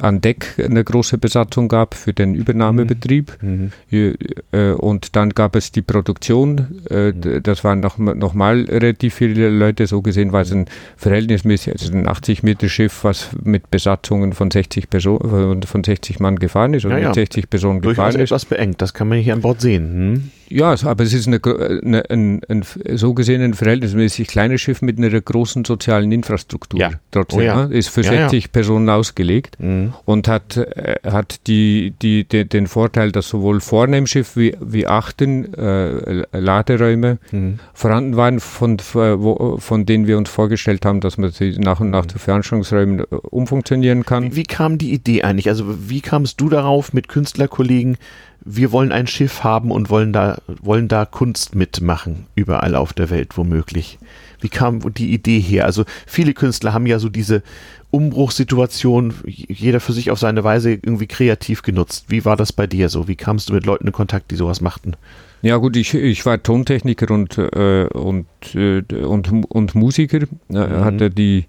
an Deck eine große Besatzung gab für den Übernahmebetrieb mhm. mhm. äh, und dann gab es die Produktion, äh, mhm. das waren noch, noch mal relativ viele Leute, so gesehen war es ein verhältnismäßig, also ein 80 Meter Schiff, was mit Besatzungen von 60 Personen, von 60 Mann gefahren ist oder ja, ja. mit 60 Personen Durchaus gefahren ist. etwas beengt, das kann man hier an Bord sehen. Hm? Ja, aber es ist eine, eine, ein, ein, so gesehen ein verhältnismäßig kleines Schiff mit einer großen sozialen Infrastruktur. Ja. Trotzdem, oh ja. Ne? ist für ja, 60 Personen ausgelegt mhm. und hat, äh, hat die, die, die, den Vorteil, dass sowohl vorne im Schiff wie, wie achten äh, Laderäume mhm. vorhanden waren, von, wo, von denen wir uns vorgestellt haben, dass man sie nach und nach mhm. zu Veranstaltungsräumen äh, umfunktionieren kann. Wie, wie kam die Idee eigentlich? Also wie kamst du darauf mit Künstlerkollegen, wir wollen ein Schiff haben und wollen da, wollen da Kunst mitmachen, überall auf der Welt womöglich. Wie kam die Idee her? Also viele Künstler haben ja so diese Umbruchssituation, jeder für sich auf seine Weise irgendwie kreativ genutzt. Wie war das bei dir so? Wie kamst du mit Leuten in Kontakt, die sowas machten? Ja gut, ich, ich war Tontechniker und, äh, und, äh, und, und Musiker. Äh, mhm. Hatte die,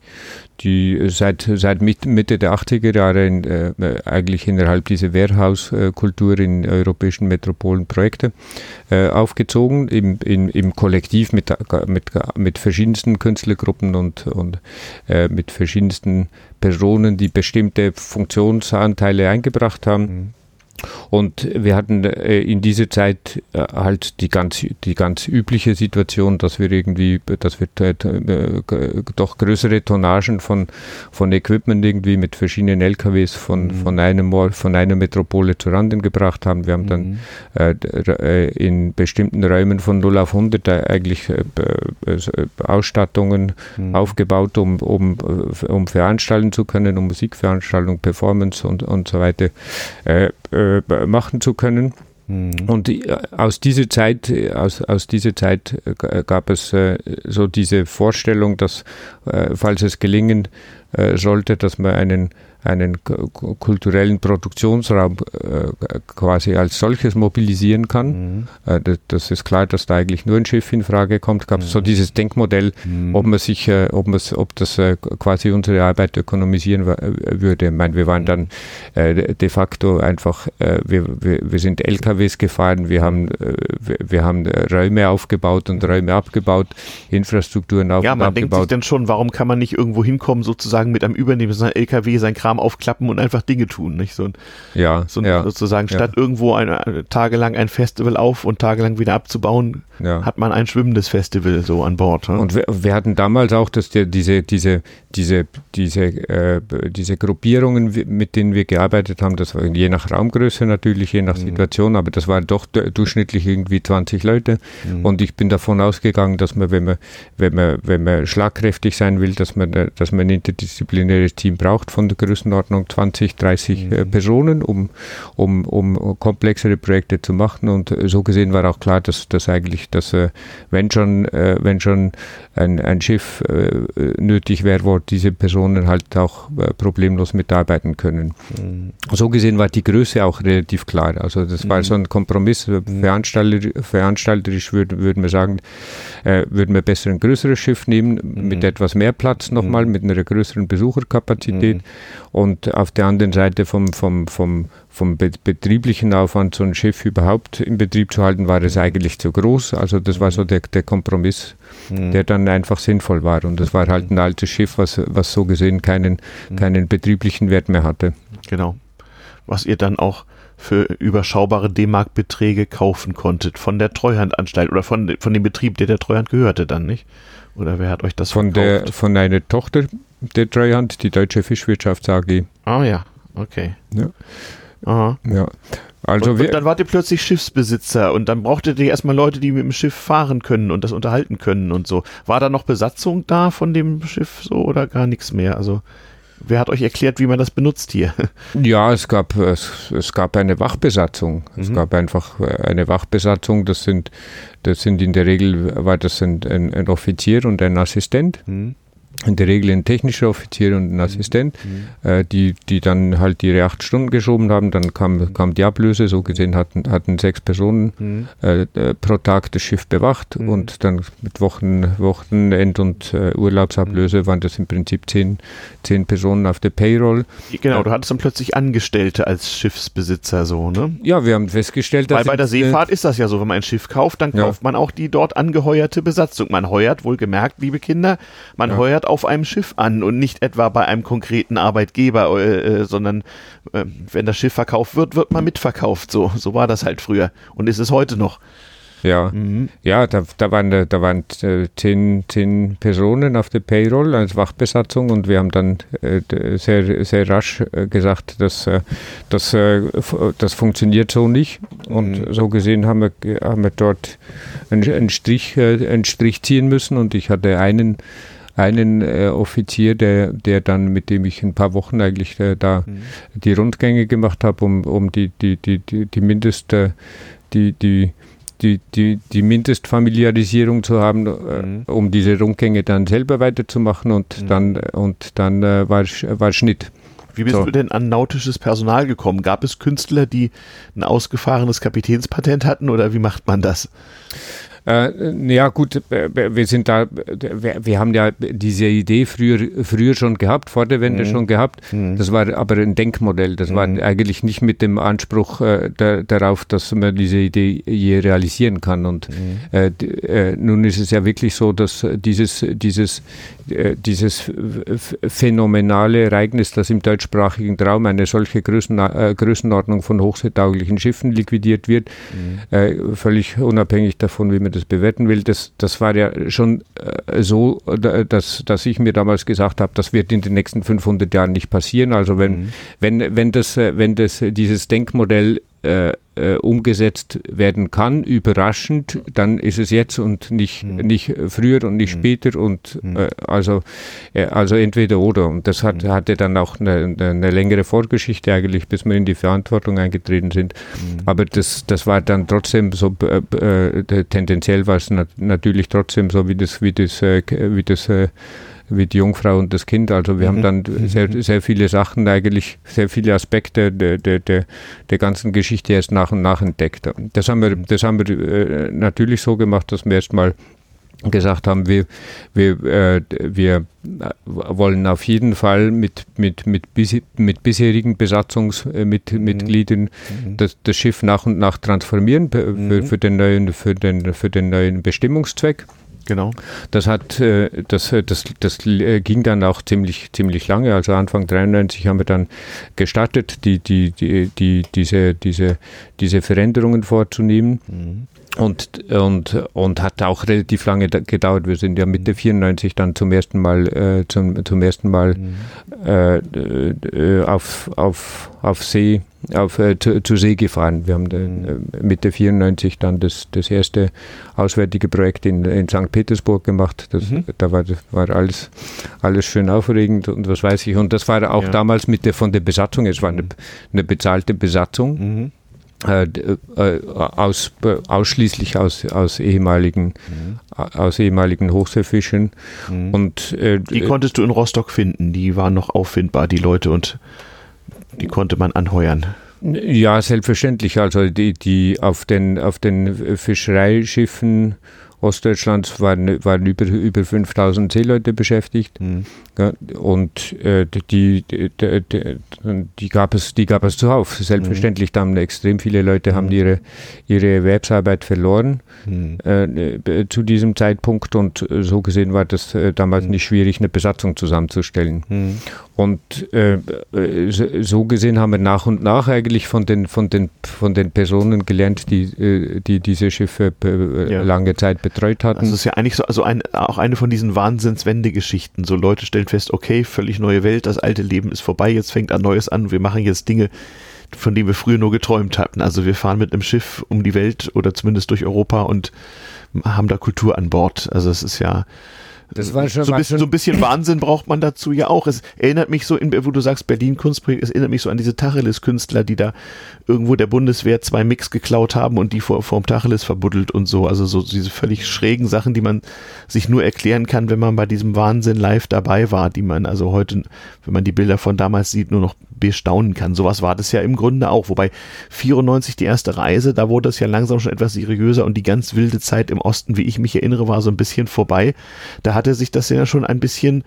die seit, seit Mitte der 80er Jahre in, äh, eigentlich innerhalb dieser Warehouse-Kultur in europäischen Metropolen Projekte äh, aufgezogen, im, im, im Kollektiv mit, mit, mit verschiedensten Künstlergruppen und, und äh, mit verschiedensten Personen, die bestimmte Funktionsanteile eingebracht haben. Mhm Und wir hatten äh, in dieser Zeit äh, halt die ganz, die ganz übliche Situation, dass wir irgendwie, dass wir äh, doch größere Tonnagen von, von Equipment irgendwie mit verschiedenen LKWs von, mhm. von, einem, von einer Metropole zur anderen gebracht haben. Wir haben dann mhm. äh, in bestimmten Räumen von 0 auf 100 eigentlich äh, Ausstattungen mhm. aufgebaut, um, um, um veranstalten zu können, um Musikveranstaltungen, Performance und, und so weiter. Äh, äh, machen zu können. Mhm. Und äh, aus dieser Zeit, aus, aus dieser Zeit äh, gab es äh, so diese Vorstellung, dass, äh, falls es gelingen äh, sollte, dass man einen einen kulturellen Produktionsraum äh, quasi als solches mobilisieren kann. Mhm. Äh, das ist klar, dass da eigentlich nur ein Schiff in Frage kommt. Gab es mhm. so dieses Denkmodell, mhm. ob man sich, äh, ob man, ob das äh, quasi unsere Arbeit ökonomisieren würde. Ich meine, wir waren dann de facto einfach, wir, wir, wir sind LKWs gefahren, wir haben, wir, wir, haben Räume aufgebaut und Räume abgebaut, Infrastrukturen aufgebaut. Ja, man denkt sich dann schon, warum kann man nicht irgendwo hinkommen, sozusagen mit einem Übernehmen, LKW sein Kram Kram aufklappen und einfach Dinge tun, nicht? So, ja, so ja, sozusagen statt ja. irgendwo eine, tagelang ein Festival auf und tagelang wieder abzubauen, ja. hat man ein schwimmendes Festival so an Bord. Ne? Und wir, wir, hatten damals auch, dass der, diese, diese, diese, diese, äh, diese Gruppierungen, mit denen wir gearbeitet haben, das war je nach Raumgröße natürlich, je nach mhm. Situation, aber das waren doch durchschnittlich irgendwie 20 Leute. Mhm. Und ich bin davon ausgegangen, dass man, wenn man, wenn man, wenn man schlagkräftig sein will, dass man, dass man ein interdisziplinäres Team braucht von der Größe Größenordnung 20, 30 mhm. äh, Personen, um, um, um komplexere Projekte zu machen. Und äh, so gesehen war auch klar, dass, dass eigentlich, dass äh, wenn schon, wenn schon ein, ein Schiff nötig wäre, wo diese Personen halt auch problemlos mitarbeiten können. Mhm. So gesehen war die Größe auch relativ klar. Also das war mhm. so ein Kompromiss. Mhm. Veranstalter, veranstalterisch würden, würden wir sagen, würden wir besser ein größeres Schiff nehmen, mit mhm. etwas mehr Platz nochmal, mhm. mit einer größeren Besucherkapazität und auf der anderen Seite vom, vom, vom, vom betrieblichen Aufwand, so ein Schiff überhaupt in Betrieb zu halten, war es eigentlich zu groß. Also das war so der, der Kompromiss, mhm. der dann einfach sinnvoll war. Und das war halt ein altes Schiff, was, was so gesehen keinen, mhm. keinen betrieblichen Wert mehr hatte. Genau. Was ihr dann auch für überschaubare D-Mark-Beträge kaufen konntet von der Treuhandanstalt oder von, von dem Betrieb, der der Treuhand gehörte dann, nicht? Oder wer hat euch das von verkauft? Der, von einer Tochter der Treuhand, die Deutsche Fischwirtschaft AG. Ah ja, okay. Ja. Aha. Ja. Also und, und, dann wart ihr plötzlich Schiffsbesitzer und dann brauchtet ihr erstmal Leute, die mit dem Schiff fahren können und das unterhalten können und so. War da noch Besatzung da von dem Schiff so oder gar nichts mehr? Also wer hat euch erklärt, wie man das benutzt hier? Ja, es gab es, es gab eine Wachbesatzung. Mhm. Es gab einfach eine Wachbesatzung. Das sind das sind in der Regel war das ein, ein, ein Offizier und ein Assistent. Mhm in der Regel ein technischer Offizier und ein mhm. Assistent, mhm. äh, die, die dann halt ihre acht Stunden geschoben haben. Dann kam, kam die Ablöse. So gesehen hatten, hatten sechs Personen mhm. äh, äh, pro Tag das Schiff bewacht mhm. und dann mit Wochen, Wochenend- und äh, Urlaubsablöse mhm. waren das im Prinzip zehn, zehn Personen auf der Payroll. Genau, du hattest dann plötzlich Angestellte als Schiffsbesitzer so, ne? Ja, wir haben festgestellt, dass. Weil bei der Seefahrt ist das ja so, wenn man ein Schiff kauft, dann kauft ja. man auch die dort angeheuerte Besatzung. Man heuert, wohlgemerkt, liebe Kinder, man ja. heuert auf einem Schiff an und nicht etwa bei einem konkreten Arbeitgeber, äh, äh, sondern äh, wenn das Schiff verkauft wird, wird man mitverkauft. So, so war das halt früher und ist es heute noch. Ja, mhm. ja da, da waren, da waren äh, zehn, zehn Personen auf der Payroll als Wachbesatzung und wir haben dann äh, sehr, sehr rasch äh, gesagt, dass äh, das, äh, das funktioniert so nicht. Und mhm. so gesehen haben wir, haben wir dort einen, einen, Strich, äh, einen Strich ziehen müssen und ich hatte einen einen äh, Offizier, der, der dann, mit dem ich ein paar Wochen eigentlich äh, da mhm. die Rundgänge gemacht habe, um, um die, die, die, die, die Mindest, äh, die, die, die, die, die Mindestfamiliarisierung zu haben, äh, mhm. um diese Rundgänge dann selber weiterzumachen und mhm. dann, und dann äh, war, war Schnitt. Wie bist so. du denn an nautisches Personal gekommen? Gab es Künstler, die ein ausgefahrenes Kapitänspatent hatten oder wie macht man das? Äh, ja gut, äh, wir sind da, wir, wir, haben ja diese Idee früher, früher schon gehabt, vor der Wende mhm. schon gehabt. Mhm. Das war aber ein Denkmodell. Das mhm. war eigentlich nicht mit dem Anspruch äh, der, darauf, dass man diese Idee je realisieren kann. Und mhm. äh, äh, nun ist es ja wirklich so, dass dieses, dieses, äh, dieses phänomenale Ereignis, das im deutschsprachigen Raum eine solche Größen, Größenordnung von hochseetauglichen Schiffen liquidiert wird, mhm. völlig unabhängig davon, wie man das bewerten will, das, das war ja schon äh, so, dass, dass ich mir damals gesagt habe, das wird in den nächsten 500 Jahren nicht passieren. Also wenn, mhm. wenn, wenn, das, äh, wenn das, dieses Denkmodell äh, äh, umgesetzt werden kann, überraschend, dann ist es jetzt und nicht, mhm. nicht früher und nicht mhm. später und mhm. äh, also, äh, also entweder oder. Und das hat, mhm. hatte dann auch eine, eine, längere Vorgeschichte eigentlich, bis wir in die Verantwortung eingetreten sind. Mhm. Aber das, das war dann trotzdem so, äh, äh, tendenziell war es nat natürlich trotzdem so, wie das, wie das, wie das wie die Jungfrau und das Kind. Also wir mhm. haben dann sehr, mhm. sehr viele Sachen, eigentlich sehr viele Aspekte der, der, der, der ganzen Geschichte erst nach und nach entdeckt. Das haben wir, das haben wir äh, natürlich so gemacht, dass wir erstmal gesagt haben, wir, wir, äh, wir wollen auf jeden Fall mit, mit, mit, bis, mit bisherigen Besatzungsmitgliedern äh, mhm. das, das Schiff nach und nach transformieren für, mhm. für, den, neuen, für, den, für den neuen Bestimmungszweck. Genau. Das hat, äh, das, äh, das, das äh, ging dann auch ziemlich, ziemlich lange. Also Anfang 93 haben wir dann gestartet, die, die, die, die, diese, diese, diese Veränderungen vorzunehmen. Mhm. Und, und, und hat auch relativ lange gedauert. Wir sind ja Mitte 94 dann zum ersten Mal, äh, zum, zum ersten Mal mhm. äh, äh, auf, auf, auf See auf, äh, zu, zu, See gefahren. Wir haben den, äh, Mitte 94 dann das, das erste auswärtige Projekt in, in St. Petersburg gemacht. Das, mhm. Da war, war alles, alles schön aufregend und was weiß ich. Und das war auch ja. damals mit der, von der Besatzung, es war eine, eine bezahlte Besatzung. Mhm. Äh, äh, aus, ausschließlich aus, aus ehemaligen, mhm. aus ehemaligen Hochseefischern. Mhm. Und, äh, die konntest du in Rostock finden, die waren noch auffindbar, die Leute und die konnte man anheuern. Ja, selbstverständlich. Also die, die auf den, auf den Fischereischiffen Ostdeutschlands waren, waren über, über 5000 Seeleute beschäftigt. Mhm. Ja, und äh, die, die, die, die, gab es, die gab es zuhauf. Selbstverständlich, mhm. da haben extrem viele Leute haben mhm. ihre, ihre Erwerbsarbeit verloren mhm. äh, zu diesem Zeitpunkt und so gesehen war das äh, damals mhm. nicht schwierig, eine Besatzung zusammenzustellen. Mhm. Und äh, so gesehen haben wir nach und nach eigentlich von den, von den, von den Personen gelernt, die, äh, die diese Schiffe äh, ja. lange Zeit betreut hatten. Das ist ja eigentlich so, also ein, auch eine von diesen Wahnsinnswendegeschichten. So Leute stellen fest, okay, völlig neue Welt, das alte Leben ist vorbei, jetzt fängt ein neues an, wir machen jetzt Dinge, von denen wir früher nur geträumt hatten. Also wir fahren mit einem Schiff um die Welt oder zumindest durch Europa und haben da Kultur an Bord. Also es ist ja, das war schon, so, bisschen, so ein bisschen Wahnsinn braucht man dazu ja auch. Es erinnert mich so, in, wo du sagst Berlin Kunstprojekt, es erinnert mich so an diese Tacheles-Künstler, die da irgendwo der Bundeswehr zwei Mix geklaut haben und die vor, vorm Tacheles verbuddelt und so. Also so diese völlig schrägen Sachen, die man sich nur erklären kann, wenn man bei diesem Wahnsinn live dabei war, die man also heute, wenn man die Bilder von damals sieht, nur noch bestaunen kann. Sowas war das ja im Grunde auch. Wobei 94 die erste Reise, da wurde es ja langsam schon etwas seriöser und die ganz wilde Zeit im Osten, wie ich mich erinnere, war so ein bisschen vorbei. Da hatte sich das ja schon ein bisschen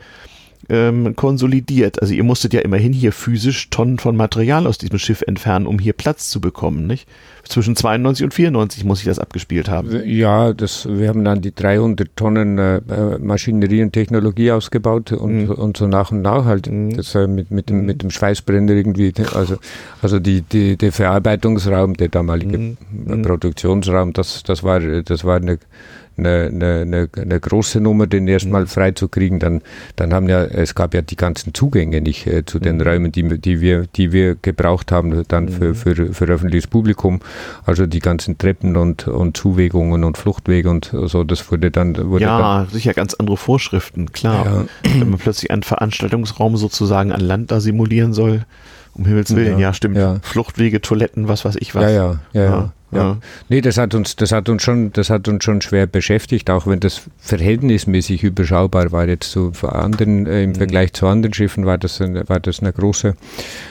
ähm, konsolidiert. Also ihr musstet ja immerhin hier physisch Tonnen von Material aus diesem Schiff entfernen, um hier Platz zu bekommen, nicht? Zwischen 92 und 94 muss ich das abgespielt haben. Ja, das, wir haben dann die 300 Tonnen äh, Maschinerie und Technologie ausgebaut und, mhm. und so nach und nach halt mhm. das, äh, mit, mit, dem, mhm. mit dem Schweißbrenner irgendwie, also, also die, die, der Verarbeitungsraum, der damalige mhm. mhm. Produktionsraum, das, das war, das war eine eine, eine, eine große Nummer, den erstmal mhm. freizukriegen. Dann, dann haben ja, es gab ja die ganzen Zugänge nicht äh, zu den mhm. Räumen, die, die, wir, die wir gebraucht haben, dann für, mhm. für, für öffentliches Publikum. Also die ganzen Treppen und, und Zuwegungen und Fluchtwege und so, das wurde dann. Wurde ja, dann, sicher ganz andere Vorschriften, klar. Ja. Wenn man plötzlich einen Veranstaltungsraum sozusagen an Land da simulieren soll. Um Himmels Willen, ja, ja stimmt. Ja. Fluchtwege, Toiletten, was weiß ich was. Ja, ja, ja. ja. Ja. Nee, das hat uns, das hat uns schon, das hat uns schon schwer beschäftigt, auch wenn das verhältnismäßig überschaubar war. Jetzt so anderen, äh, im mhm. Vergleich zu anderen Schiffen war das, war das eine große,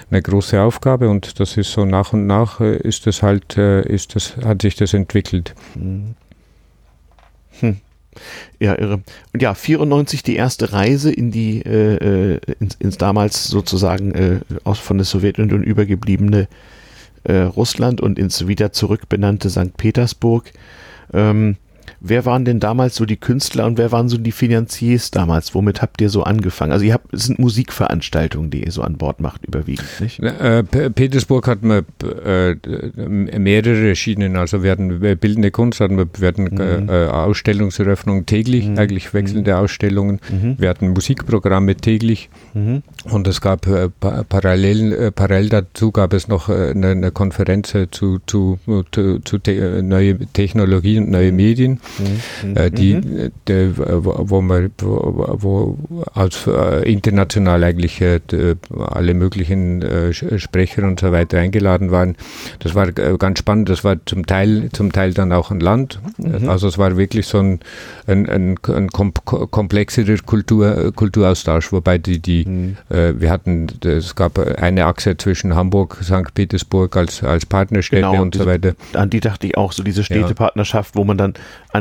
eine große Aufgabe und das ist so nach und nach äh, ist das halt, äh, ist das, hat sich das entwickelt. Mhm. Hm. Ja, irre. Und ja, 94 die erste Reise in die, äh, äh, ins, ins damals sozusagen äh, aus von der Sowjetunion übergebliebene Russland und ins wieder zurückbenannte St. Petersburg. Ähm, Wer waren denn damals so die Künstler und wer waren so die Finanziers damals? Womit habt ihr so angefangen? Also ihr habt, es sind Musikveranstaltungen, die ihr so an Bord macht, überwiegend, nicht? Äh, Petersburg hatten wir äh, mehrere Schienen. Also wir hatten bildende Kunst, hatten wir, wir hatten mhm. äh, Ausstellungseröffnungen täglich, mhm. eigentlich wechselnde mhm. Ausstellungen. Mhm. Wir hatten Musikprogramme täglich mhm. und es gab äh, parallel, äh, parallel dazu gab es noch äh, eine, eine Konferenz zu, zu, zu, zu te neue Technologien und neue Medien. Mhm. Äh, die, mhm. die, wo, man, wo, wo als äh, international eigentlich äh, alle möglichen äh, Sprecher und so weiter eingeladen waren. Das war äh, ganz spannend. Das war zum Teil, zum Teil dann auch ein Land. Mhm. Also es war wirklich so ein, ein, ein, ein komplexerer Kultur, Kulturaustausch, wobei die, die mhm. äh, wir hatten, es gab eine Achse zwischen Hamburg, St. Petersburg als, als Partnerstädte genau, und diese, so weiter. An die dachte ich auch, so diese Städtepartnerschaft, ja. wo man dann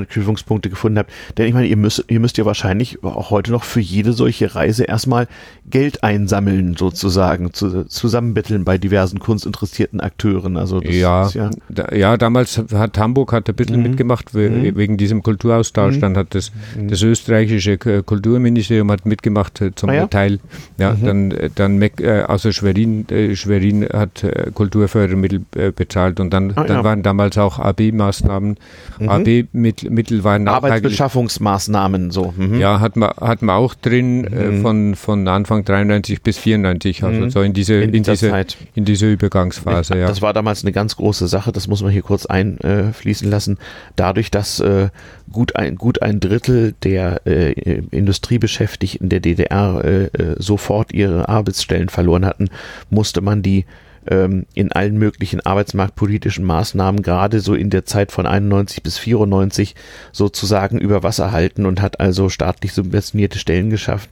Anknüpfungspunkte gefunden habt. Denn ich meine, ihr müsst, ihr müsst ja wahrscheinlich auch heute noch für jede solche Reise erstmal Geld einsammeln, sozusagen, zu, zusammenbetteln bei diversen kunstinteressierten Akteuren. Also ja, ja, da, ja, damals hat Hamburg hat ein bisschen mhm. mitgemacht mhm. wegen diesem Kulturaustausch. Mhm. Dann hat das, mhm. das österreichische Kulturministerium hat mitgemacht äh, zum ah, ja? Teil. Ja, mhm. dann, äh, dann äh, also Schwerin, Schwerin hat Kulturfördermittel bezahlt und dann, ah, dann ja. waren damals auch AB-Maßnahmen, mhm. AB-Mittel Mittel waren Arbeitsbeschaffungsmaßnahmen so. Mhm. Ja, hat man, hat man auch drin äh, mhm. von, von Anfang 93 bis 94, also mhm. so in diese, in, in diese, Zeit. in diese Übergangsphase. Ja. Das war damals eine ganz große Sache, das muss man hier kurz einfließen lassen. Dadurch, dass äh, gut, ein, gut ein Drittel der äh, Industriebeschäftigten der DDR äh, äh, sofort ihre Arbeitsstellen verloren hatten, musste man die ähm, in allen möglichen arbeitsmarktpolitischen Maßnahmen, gerade so in der Zeit von 91 bis 94, sozusagen über Wasser halten und hat also staatlich subventionierte Stellen geschafft,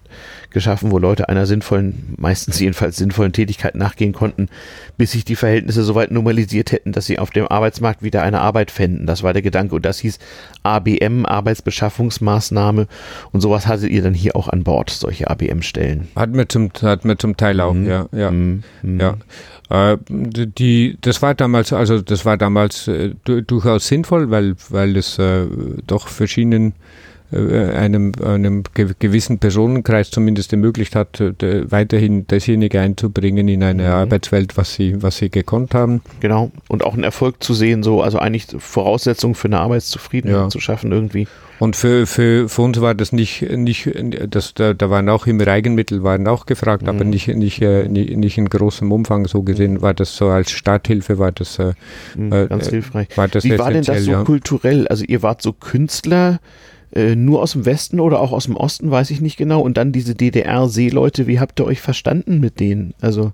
geschaffen, wo Leute einer sinnvollen, meistens jedenfalls sinnvollen Tätigkeit nachgehen konnten, bis sich die Verhältnisse soweit normalisiert hätten, dass sie auf dem Arbeitsmarkt wieder eine Arbeit fänden. Das war der Gedanke und das hieß ABM, Arbeitsbeschaffungsmaßnahme und sowas hattet ihr dann hier auch an Bord, solche ABM-Stellen. Hatten wir zum, zum Teil auch, mhm. ja. ja. Mhm. ja. Äh, die, das war damals, also das war damals äh, durchaus sinnvoll, weil, weil es äh, doch verschiedenen einem, einem gewissen Personenkreis zumindest ermöglicht hat, äh, weiterhin dasjenige einzubringen in eine mhm. Arbeitswelt, was sie, was sie gekonnt haben. Genau. Und auch einen Erfolg zu sehen, so, also eigentlich Voraussetzungen für eine Arbeitszufriedenheit ja. zu schaffen irgendwie. Und für, für, für uns war das nicht, nicht das, da, da waren auch immer Eigenmittel waren auch gefragt, mhm. aber nicht, nicht, äh, nicht, nicht in großem Umfang so gesehen, war das so als Starthilfe, war das mhm, ganz äh, hilfreich. War das Wie war denn das so ja. kulturell? Also ihr wart so Künstler, äh, nur aus dem Westen oder auch aus dem Osten, weiß ich nicht genau. Und dann diese DDR-Seeleute, wie habt ihr euch verstanden mit denen? Also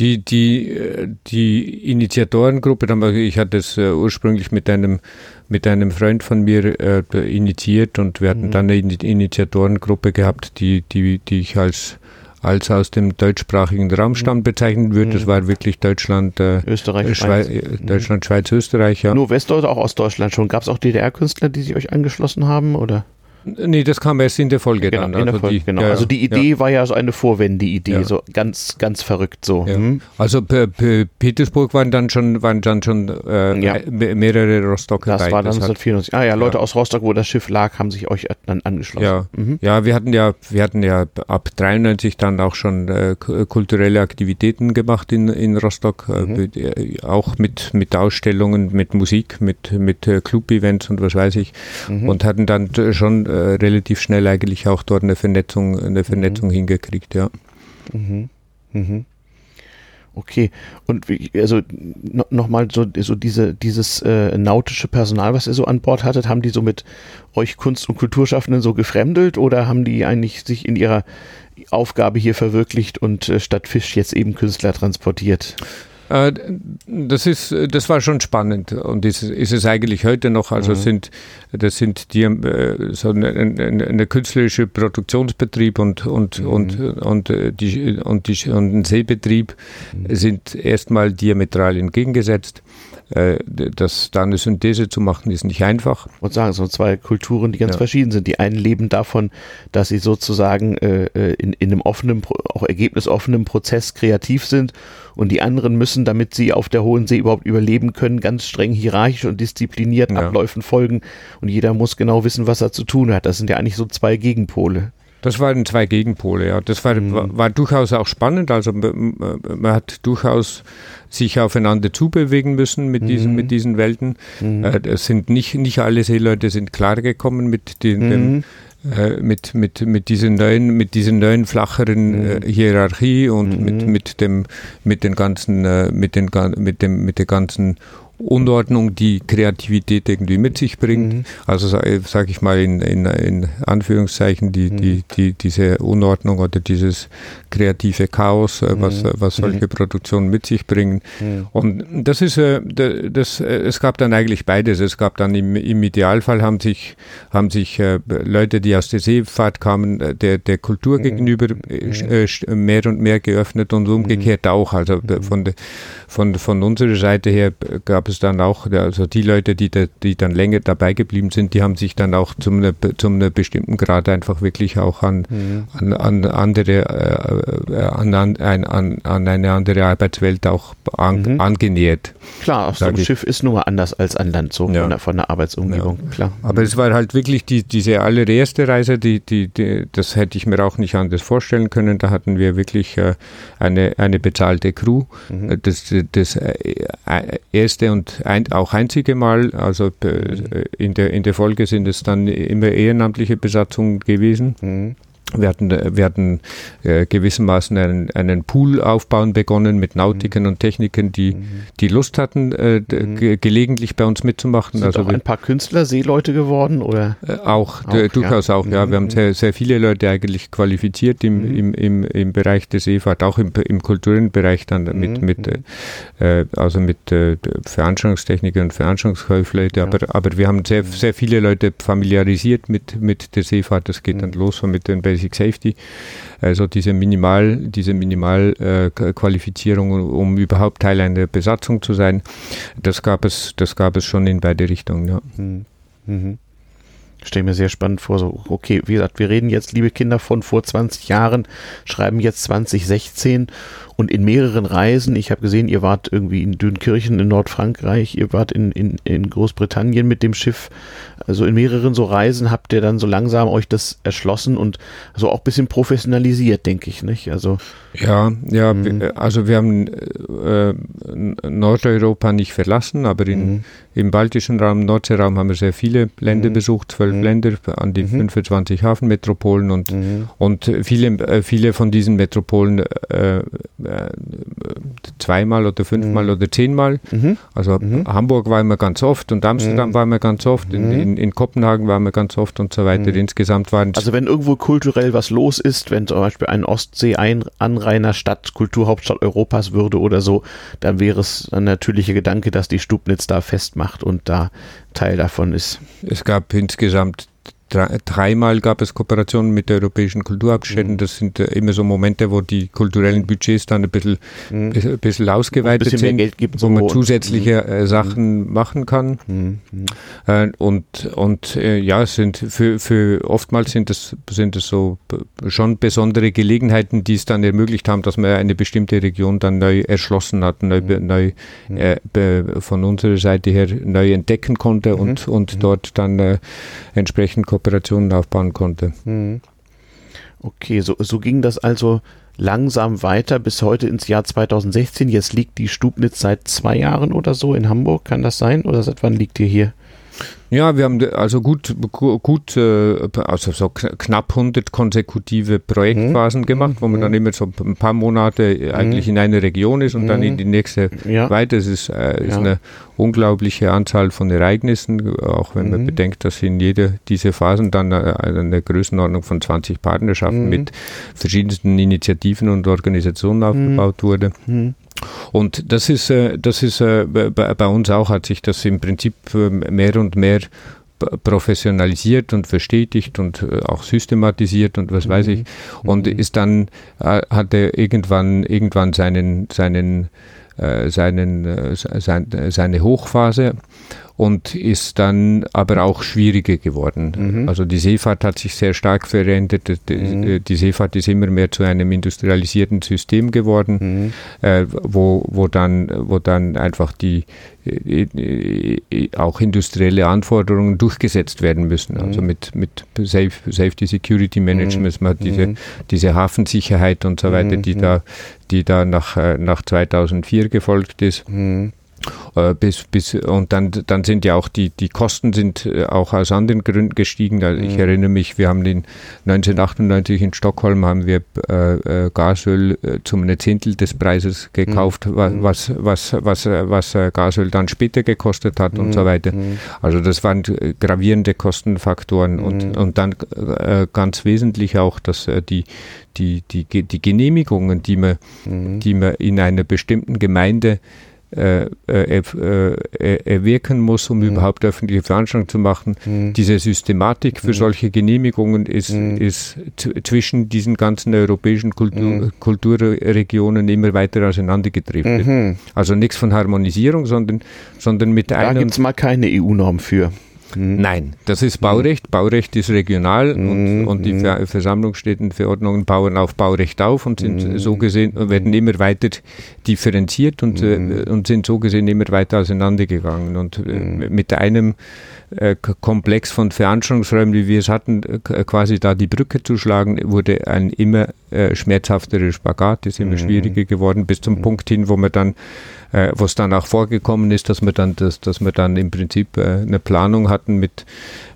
die, die, äh, die Initiatorengruppe, ich hatte es äh, ursprünglich mit einem, mit einem Freund von mir äh, initiiert und wir hatten mhm. dann eine Initiatorengruppe gehabt, die, die, die ich als als aus dem deutschsprachigen Raum stammt, bezeichnen würde. Das mhm. war wirklich Deutschland, äh, Österreich, äh, Schweiz. Deutschland, Schweiz, Österreich. Ja. Nur West- oder auch Ostdeutschland schon? Gab es auch DDR-Künstler, die sich euch angeschlossen haben? Oder? Nee, das kam erst in der Folge genau, dann. Also, Folge, die, genau. Ja, also die Idee ja. war ja so eine Vorwende-Idee, ja. so ganz, ganz verrückt so. Hm? Also Petersburg waren dann schon, waren dann schon äh, mehrere Rostocker. Das war dann 1994. Ah ja, Leute aus Rostock, wo das Schiff lag, haben sich euch dann angeschlossen. Ja, mhm. ja wir hatten ja, wir hatten ja ab 93 dann auch schon äh, kulturelle Aktivitäten gemacht in, in Rostock, äh, mhm. äh, auch mit, mit Ausstellungen, mit Musik, mit, mit äh, Club-Events und was weiß ich. Mhm. Und hatten dann schon äh, relativ schnell eigentlich auch dort eine Vernetzung, eine Vernetzung mhm. hingekriegt, ja. Mhm. Mhm. Okay, und wie, also no, nochmal so, so diese, dieses äh, nautische Personal, was ihr so an Bord hattet, haben die so mit euch Kunst- und Kulturschaffenden so gefremdelt oder haben die eigentlich sich in ihrer Aufgabe hier verwirklicht und äh, statt Fisch jetzt eben Künstler transportiert? Äh, das ist, das war schon spannend und ist, ist es eigentlich heute noch. Also mhm. sind, das sind die, äh, so eine, eine, eine künstlerische Produktionsbetrieb und, und, mhm. und, und, äh, die, und, die, und ein Seebetrieb mhm. sind erstmal diametral entgegengesetzt. Äh, das, da eine Synthese zu machen, ist nicht einfach. Und sagen, so zwei Kulturen, die ganz ja. verschieden sind. Die einen leben davon, dass sie sozusagen äh, äh, in, in einem offenen, auch ergebnisoffenen Prozess kreativ sind und die anderen müssen, damit sie auf der hohen See überhaupt überleben können, ganz streng hierarchisch und diszipliniert ja. Abläufen folgen und jeder muss genau wissen, was er zu tun hat. Das sind ja eigentlich so zwei Gegenpole. Das waren zwei Gegenpole, ja. Das war, mhm. war, war, durchaus auch spannend. Also man hat durchaus sich aufeinander zubewegen müssen mit diesen, mhm. mit diesen Welten. Mhm. Äh, es sind nicht, nicht alle Seeleute sind klargekommen mit den, dem, mhm. äh, mit, mit, mit diesen neuen, mit diesen neuen flacheren äh, mhm. Hierarchie und mit, mhm. mit dem, mit den ganzen, äh, mit den, mit dem, mit der ganzen Unordnung, die Kreativität irgendwie mit sich bringt. Mhm. Also sage ich mal in, in, in Anführungszeichen die, mhm. die, die, diese Unordnung oder dieses kreative Chaos, äh, was, mhm. was solche mhm. Produktionen mit sich bringen. Mhm. Und das ist, äh, das, äh, es gab dann eigentlich beides. Es gab dann im, im Idealfall haben sich, haben sich Leute, die aus der Seefahrt kamen, der, der Kultur mhm. gegenüber mehr und mehr geöffnet und umgekehrt auch. Also von, von, von unserer Seite her gab es dann auch, also die Leute, die, die dann länger dabei geblieben sind, die haben sich dann auch zum, zum bestimmten Grad einfach wirklich auch an, mhm. an, an andere, äh, an, an, an, an eine andere Arbeitswelt auch an, mhm. angenähert. Klar, auf so einem Schiff ist nur anders als an Land, so ja. von, der, von der Arbeitsumgebung, ja. klar. Aber es war halt wirklich die, diese allererste Reise, die, die, die, das hätte ich mir auch nicht anders vorstellen können. Da hatten wir wirklich äh, eine, eine bezahlte Crew. Mhm. Das, das äh, erste und und ein, auch einzige Mal, also äh, in, der, in der Folge sind es dann immer ehrenamtliche Besatzungen gewesen. Mhm. Wir hatten, wir hatten äh, gewissermaßen einen, einen Pool aufbauen begonnen mit Nautikern mhm. und Technikern, die, mhm. die Lust hatten, äh, mhm. ge gelegentlich bei uns mitzumachen. Sind also auch ein paar Künstler, Seeleute geworden oder? Äh, auch, auch durchaus ja. auch, ja. Wir haben mhm. sehr, sehr viele Leute eigentlich qualifiziert im, mhm. im, im, im Bereich der Seefahrt, auch im, im kulturellen Bereich dann mit, mit äh, also mit äh, Veranstaltungstechniker und Veranstaltungskäufleute. Ja. Aber, aber wir haben sehr, sehr viele Leute familiarisiert mit, mit der Seefahrt. Das geht dann los mit den Basic Basic Safety, also diese Minimal, diese Minimalqualifizierung, äh, um überhaupt Teil einer Besatzung zu sein, das gab es, das gab es schon in beide Richtungen. Ja. Mhm. Mhm. Stelle mir sehr spannend vor, so, okay, wie gesagt, wir reden jetzt, liebe Kinder, von vor 20 Jahren, schreiben jetzt 2016 und in mehreren Reisen, ich habe gesehen, ihr wart irgendwie in Dünkirchen in Nordfrankreich, ihr wart in, in, in Großbritannien mit dem Schiff, also in mehreren so Reisen habt ihr dann so langsam euch das erschlossen und so auch ein bisschen professionalisiert, denke ich, nicht? Also ja, ja, mhm. also wir haben äh, Nordeuropa nicht verlassen, aber in, mhm. im baltischen Raum, Nordseeraum haben wir sehr viele Länder mhm. besucht, zwölf. Länder an die 25 mhm. Hafenmetropolen und, und viele, äh, viele von diesen Metropolen äh, äh, zweimal oder fünfmal mhm. oder zehnmal. Mhm. Also mhm. Hamburg waren wir ganz oft und Amsterdam mhm. waren wir ganz oft, in, mhm. in, in, Kopenhagen waren wir ganz oft und so weiter. Mhm. Insgesamt waren Also wenn irgendwo kulturell was los ist, wenn zum Beispiel ein Ostsee-Anrainer Stadt Kulturhauptstadt Europas würde oder so, dann wäre es ein natürlicher Gedanke, dass die Stubnitz da festmacht und da Teil davon ist. Es gab insgesamt dreimal gab es Kooperationen mit der Europäischen Kulturhauptstätten. Mhm. Das sind äh, immer so Momente, wo die kulturellen Budgets dann ein bisschen, mhm. ein bisschen ausgeweitet ein bisschen sind, gibt, wo man zusätzliche mhm. äh, Sachen mhm. machen kann. Mhm. Äh, und und äh, ja, sind für, für oftmals sind es sind es so schon besondere Gelegenheiten, die es dann ermöglicht haben, dass man eine bestimmte Region dann neu erschlossen hat, neu, mhm. neu äh, von unserer Seite her neu entdecken konnte und, und dort dann äh, entsprechend Kooperationen aufbauen konnte. Mhm. Okay, so, so ging das also langsam weiter bis heute ins Jahr 2016. Jetzt liegt die Stubnitz seit zwei Jahren oder so in Hamburg. Kann das sein? Oder seit wann liegt ihr hier? Ja, wir haben also gut, gut äh, also so knapp 100 konsekutive Projektphasen mhm. gemacht, wo man mhm. dann immer so ein paar Monate mhm. eigentlich in einer Region ist und dann in mhm. die nächste ja. weiter. Es ist, äh, ist ja. eine unglaubliche Anzahl von Ereignissen, auch wenn man mhm. bedenkt, dass in jeder dieser Phasen dann äh, eine Größenordnung von 20 Partnerschaften mit verschiedensten Initiativen und Organisationen aufgebaut wurde. Und das ist, äh, das ist äh, bei uns auch, hat sich das im Prinzip mehr und mehr professionalisiert und verstetigt und auch systematisiert und was mhm. weiß ich und mhm. ist dann hatte irgendwann irgendwann seinen seinen seinen sein, seine Hochphase und ist dann aber auch schwieriger geworden. Mhm. Also die Seefahrt hat sich sehr stark verändert. Die, mhm. die, Seefahrt ist immer mehr zu einem industrialisierten System geworden, mhm. äh, wo, wo, dann, wo dann einfach die äh, äh, auch industrielle Anforderungen durchgesetzt werden müssen. Mhm. Also mit, mit Safe, Safety Security Management, man hat diese, mhm. diese Hafensicherheit und so weiter, die da, die da nach, äh, nach 2004 gefolgt ist. Äh, bis, bis, und dann, dann sind ja auch die, die Kosten sind äh, auch aus anderen Gründen gestiegen. Also ich mhm. erinnere mich, wir haben in 1998 in Stockholm haben wir äh, äh, Gasöl zum eine Zehntel des Preises gekauft, mhm. was, was, was, was Gasöl dann später gekostet hat mhm. und so weiter. Mhm. Also das waren gravierende Kostenfaktoren und, mhm. und dann ganz wesentlich auch, dass die, die, die, die Genehmigungen, die man, mhm. die man in einer bestimmten Gemeinde äh, äh, äh, erwirken muss, um mhm. überhaupt öffentliche Veranstaltungen zu machen. Mhm. Diese Systematik für mhm. solche Genehmigungen ist, mhm. ist zwischen diesen ganzen europäischen Kultur mhm. Kulturregionen immer weiter auseinandergedriftet. Mhm. Also nichts von Harmonisierung, sondern, sondern mit da einem. Da gibt es mal keine EU-Norm für. Mhm. Nein, das ist Baurecht. Mhm. Baurecht ist regional und, mhm. und die Ver Versammlungsstättenverordnungen bauen auf Baurecht auf und sind so gesehen, werden immer weiter differenziert und, äh, und sind so gesehen immer weiter auseinandergegangen. Und äh, mit einem äh, Komplex von Veranstaltungsräumen, wie wir es hatten, äh, quasi da die Brücke zu schlagen, wurde ein immer äh, schmerzhafterer Spagat, ist immer schwieriger geworden, bis zum Punkt hin, wo man dann äh, was dann auch vorgekommen ist, dass wir dann, das, dass wir dann im Prinzip äh, eine Planung hatten mit,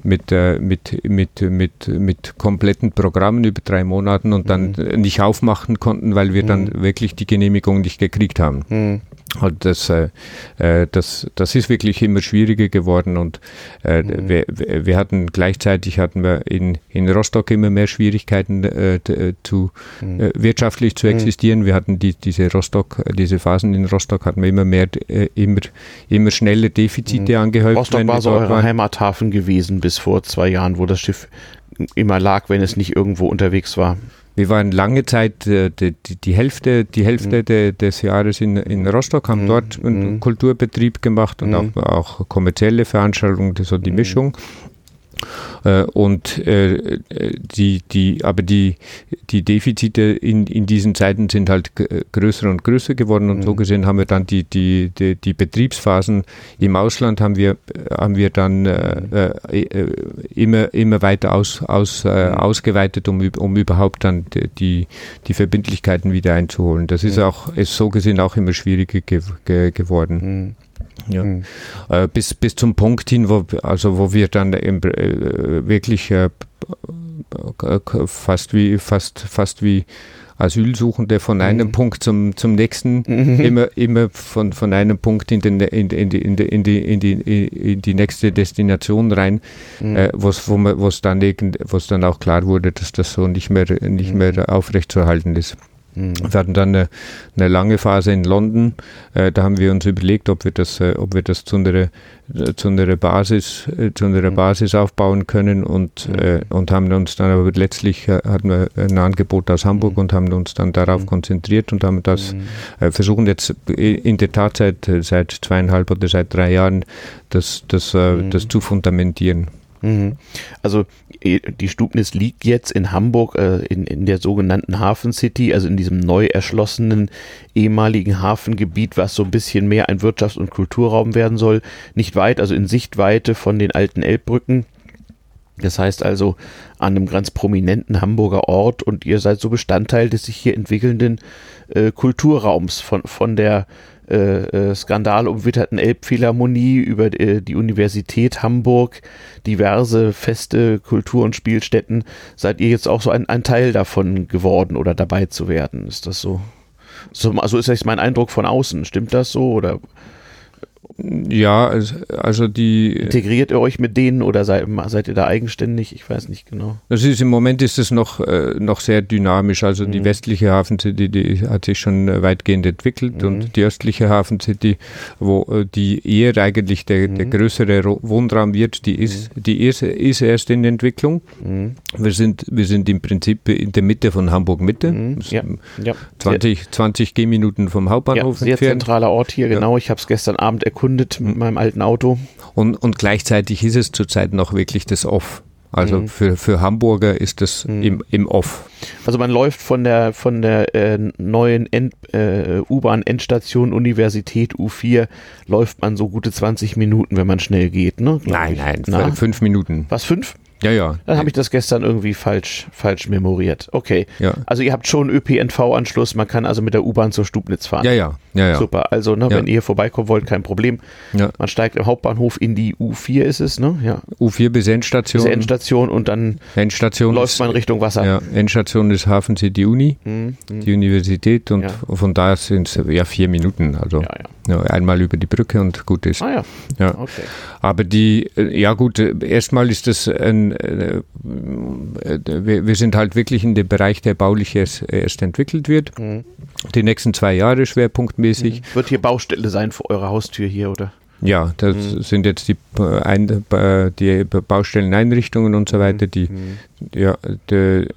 mit, äh, mit, mit, mit, mit kompletten Programmen über drei Monaten und dann mhm. nicht aufmachen konnten, weil wir mhm. dann wirklich die Genehmigung nicht gekriegt haben. Mhm. Und das, äh, äh, das, das ist wirklich immer schwieriger geworden und äh, mhm. wir, wir hatten gleichzeitig hatten wir in, in Rostock immer mehr Schwierigkeiten äh, äh zu mhm. äh, wirtschaftlich zu mhm. existieren. Wir hatten die, diese Rostock, diese Phasen in Rostock hatten wir immer mehr, äh, immer, immer schnelle Defizite mhm. angehäuft. Rostock war so eure Heimathafen gewesen bis vor zwei Jahren, wo das Schiff immer lag, wenn es nicht irgendwo unterwegs war. Wir waren lange Zeit äh, die, die, Hälfte, die Hälfte mhm. de, des Jahres in, in Rostock, haben mhm. dort einen mhm. Kulturbetrieb gemacht und mhm. auch, auch kommerzielle Veranstaltungen, so die mhm. Mischung. Äh, und äh, die, die, aber die, die Defizite in, in diesen Zeiten sind halt größer und größer geworden und mhm. so gesehen haben wir dann die, die, die, die, Betriebsphasen im Ausland haben wir, haben wir dann äh, äh, immer, immer weiter aus, aus, äh, mhm. ausgeweitet, um, um überhaupt dann die, die Verbindlichkeiten wieder einzuholen. Das ist auch, ist so gesehen auch immer schwieriger ge ge geworden. Mhm. Ja. Mhm. Äh, bis, bis zum Punkt hin, wo, also wo wir dann im, äh, wirklich äh, fast wie fast fast wie Asylsuchende von einem mhm. Punkt zum, zum nächsten, mhm. immer, immer von, von einem Punkt in, den, in, in, die, in, die, in, die, in, die, in die nächste Destination rein, mhm. äh, wo's, wo man, dann, dann auch klar wurde, dass das so nicht mehr, nicht mhm. mehr aufrechtzuerhalten ist. Mhm. Wir hatten dann eine, eine, lange Phase in London. Äh, da haben wir uns überlegt, ob wir das, äh, ob wir das zu einer, äh, zu einer Basis, äh, zu einer mhm. Basis aufbauen können und, mhm. Äh, und haben uns dann aber letztlich äh, hatten wir ein Angebot aus Hamburg mhm. und haben uns dann darauf mhm. konzentriert und haben das mhm. versuchen jetzt in der Tat seit, seit zweieinhalb oder seit drei Jahren das, das, das zu fundamentieren. Also die Stubnis liegt jetzt in Hamburg äh, in, in der sogenannten Hafen City, also in diesem neu erschlossenen ehemaligen Hafengebiet, was so ein bisschen mehr ein Wirtschafts- und Kulturraum werden soll. Nicht weit, also in Sichtweite von den alten Elbbrücken. Das heißt also an einem ganz prominenten Hamburger Ort und ihr seid so Bestandteil des sich hier entwickelnden äh, Kulturraums von, von der äh, äh, skandalumwitterten Elbphilharmonie, über äh, die Universität Hamburg, diverse Feste, Kultur- und Spielstätten. Seid ihr jetzt auch so ein, ein Teil davon geworden oder dabei zu werden? Ist das so? so also ist das mein Eindruck von außen. Stimmt das so oder Ja, also die. Integriert ihr euch mit denen oder seid, seid ihr da eigenständig? Ich weiß nicht genau. Das ist im Moment ist es noch, äh, noch sehr dynamisch. Also mhm. die westliche Hafencity, die hat sich schon äh, weitgehend entwickelt mhm. und die östliche Hafencity, wo äh, die eher eigentlich der, mhm. der größere Wohnraum wird, die ist, mhm. die ist, ist erst in Entwicklung. Mhm. Wir sind, wir sind im Prinzip in der Mitte von Hamburg Mitte. Mhm. Ja. Ja. 20, 20 Gehminuten vom Hauptbahnhof ja, sehr entfernt. zentraler Ort hier, genau. Ich habe es gestern Abend erkundet erkundet mit mhm. meinem alten Auto. Und, und gleichzeitig ist es zurzeit noch wirklich das Off. Also mhm. für, für Hamburger ist das mhm. im, im Off. Also man läuft von der von der äh, neuen äh, U-Bahn-Endstation Universität U4 läuft man so gute 20 Minuten, wenn man schnell geht, ne? Nein, ich. nein, fünf Minuten. Was, fünf? Ja, ja. Dann habe ich das gestern irgendwie falsch, falsch memoriert. Okay. Ja. Also ihr habt schon ÖPNV-Anschluss, man kann also mit der U-Bahn zur Stubnitz fahren. Ja, ja. Ja, ja. Super. Also, ne, ja. wenn ihr vorbeikommen wollt, kein Problem. Ja. Man steigt im Hauptbahnhof in die U4 ist es, ne? Ja. U4 bis Endstation. Bis Endstation und dann Endstation läuft man Richtung Wasser. Ja, Endstation ist Hafen City Uni, mhm. die Universität und von da sind es ja vier Minuten. Also einmal über die Brücke und gut ist. Ah ja. Okay. Aber die, äh, ja gut, äh, erstmal ist das ein äh, wir, wir, sind halt wirklich in dem Bereich, der baulich erst, erst entwickelt wird. Mhm. Die nächsten zwei Jahre schwerpunktmäßig. Mhm. Wird hier Baustelle sein vor eurer Haustür hier, oder? Ja, das mhm. sind jetzt die, die Baustelleneinrichtungen und so weiter, die, mhm. ja, die,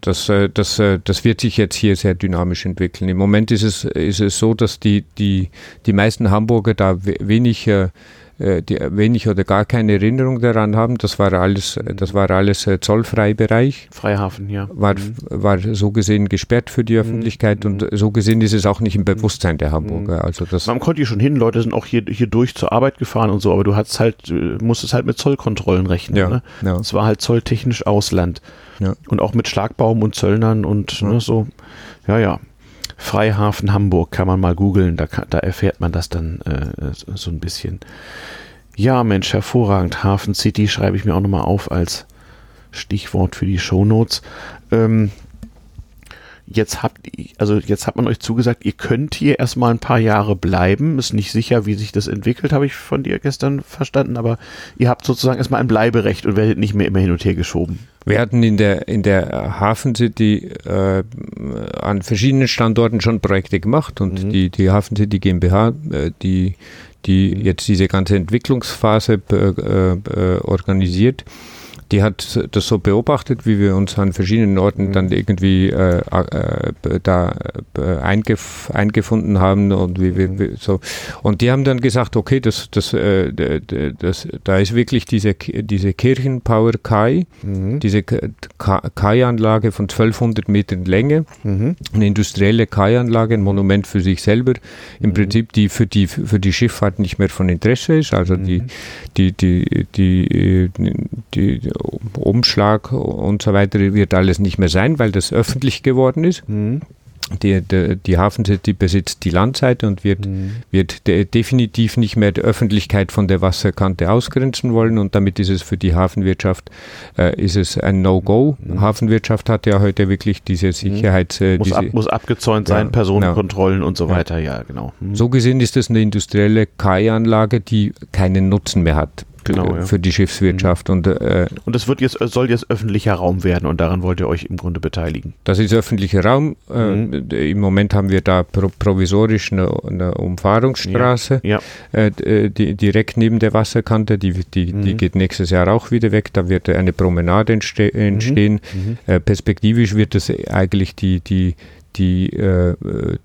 das, das, das wird sich jetzt hier sehr dynamisch entwickeln. Im Moment ist es, ist es so, dass die, die, die meisten Hamburger da wenig die wenig oder gar keine Erinnerung daran haben. Das war alles, das war alles äh, Zollfreibereich. Freihafen, ja. War, mhm. war so gesehen gesperrt für die mhm. Öffentlichkeit mhm. und so gesehen ist es auch nicht im Bewusstsein der Hamburger. Mhm. Also das Man konnte hier schon hin, Leute sind auch hier, hier durch zur Arbeit gefahren und so, aber du hast halt, äh, musstest halt mit Zollkontrollen rechnen. Ja, ne? ja. Es war halt zolltechnisch Ausland. Ja. Und auch mit Schlagbaum und Zöllnern und ne, so. Ja, ja. Freihafen Hamburg kann man mal googeln, da, da erfährt man das dann äh, so ein bisschen. Ja, Mensch, hervorragend. Hafen City schreibe ich mir auch nochmal auf als Stichwort für die Shownotes. Ähm, jetzt habt also jetzt hat man euch zugesagt, ihr könnt hier erstmal ein paar Jahre bleiben. Ist nicht sicher, wie sich das entwickelt, habe ich von dir gestern verstanden, aber ihr habt sozusagen erstmal ein Bleiberecht und werdet nicht mehr immer hin und her geschoben. Wir hatten in der, in der Hafen City äh, an verschiedenen Standorten schon Projekte gemacht und mhm. die, die Hafen City GmbH, äh, die, die jetzt diese ganze Entwicklungsphase äh, äh organisiert, die hat das so beobachtet, wie wir uns an verschiedenen Orten dann mhm. irgendwie äh, äh, da äh, eingef eingefunden haben und wie wir mhm. so und die haben dann gesagt, okay, das das, äh, das da ist wirklich diese diese Kirchenpower Kai, mhm. diese Kai-Anlage von 1200 Metern Länge, mhm. eine industrielle Kai-Anlage, ein Monument für sich selber, im mhm. Prinzip die für die für die Schifffahrt nicht mehr von Interesse ist, also die mhm. die die die, die, die Umschlag und so weiter wird alles nicht mehr sein, weil das öffentlich geworden ist. Mhm. Die, die, die Hafencity besitzt die Landseite und wird, mhm. wird de, definitiv nicht mehr die Öffentlichkeit von der Wasserkante ausgrenzen wollen und damit ist es für die Hafenwirtschaft äh, ist es ein No-Go. Mhm. Hafenwirtschaft hat ja heute wirklich diese mhm. Sicherheit. Äh, muss, diese, ab, muss abgezäunt sein, ja, Personenkontrollen ja. und so weiter, ja, genau. Mhm. So gesehen ist es eine industrielle Kai-Anlage, die keinen Nutzen mehr hat genau, ja. für die Schiffswirtschaft. Mhm. Und, äh, und es wird jetzt, soll jetzt öffentlicher Raum werden und daran wollt ihr euch im Grunde beteiligen. Das ist öffentlicher Raum. Äh, mhm. Im Moment haben wir da pro provisorisch eine, eine Umfahrungsstraße ja. Ja. Äh, äh die, direkt neben der Wasserkante. Die, die, mhm. die geht nächstes Jahr auch wieder weg. Da wird eine Promenade entste entstehen. Mhm. mhm. Äh, perspektivisch wird es eigentlich die, die die, äh,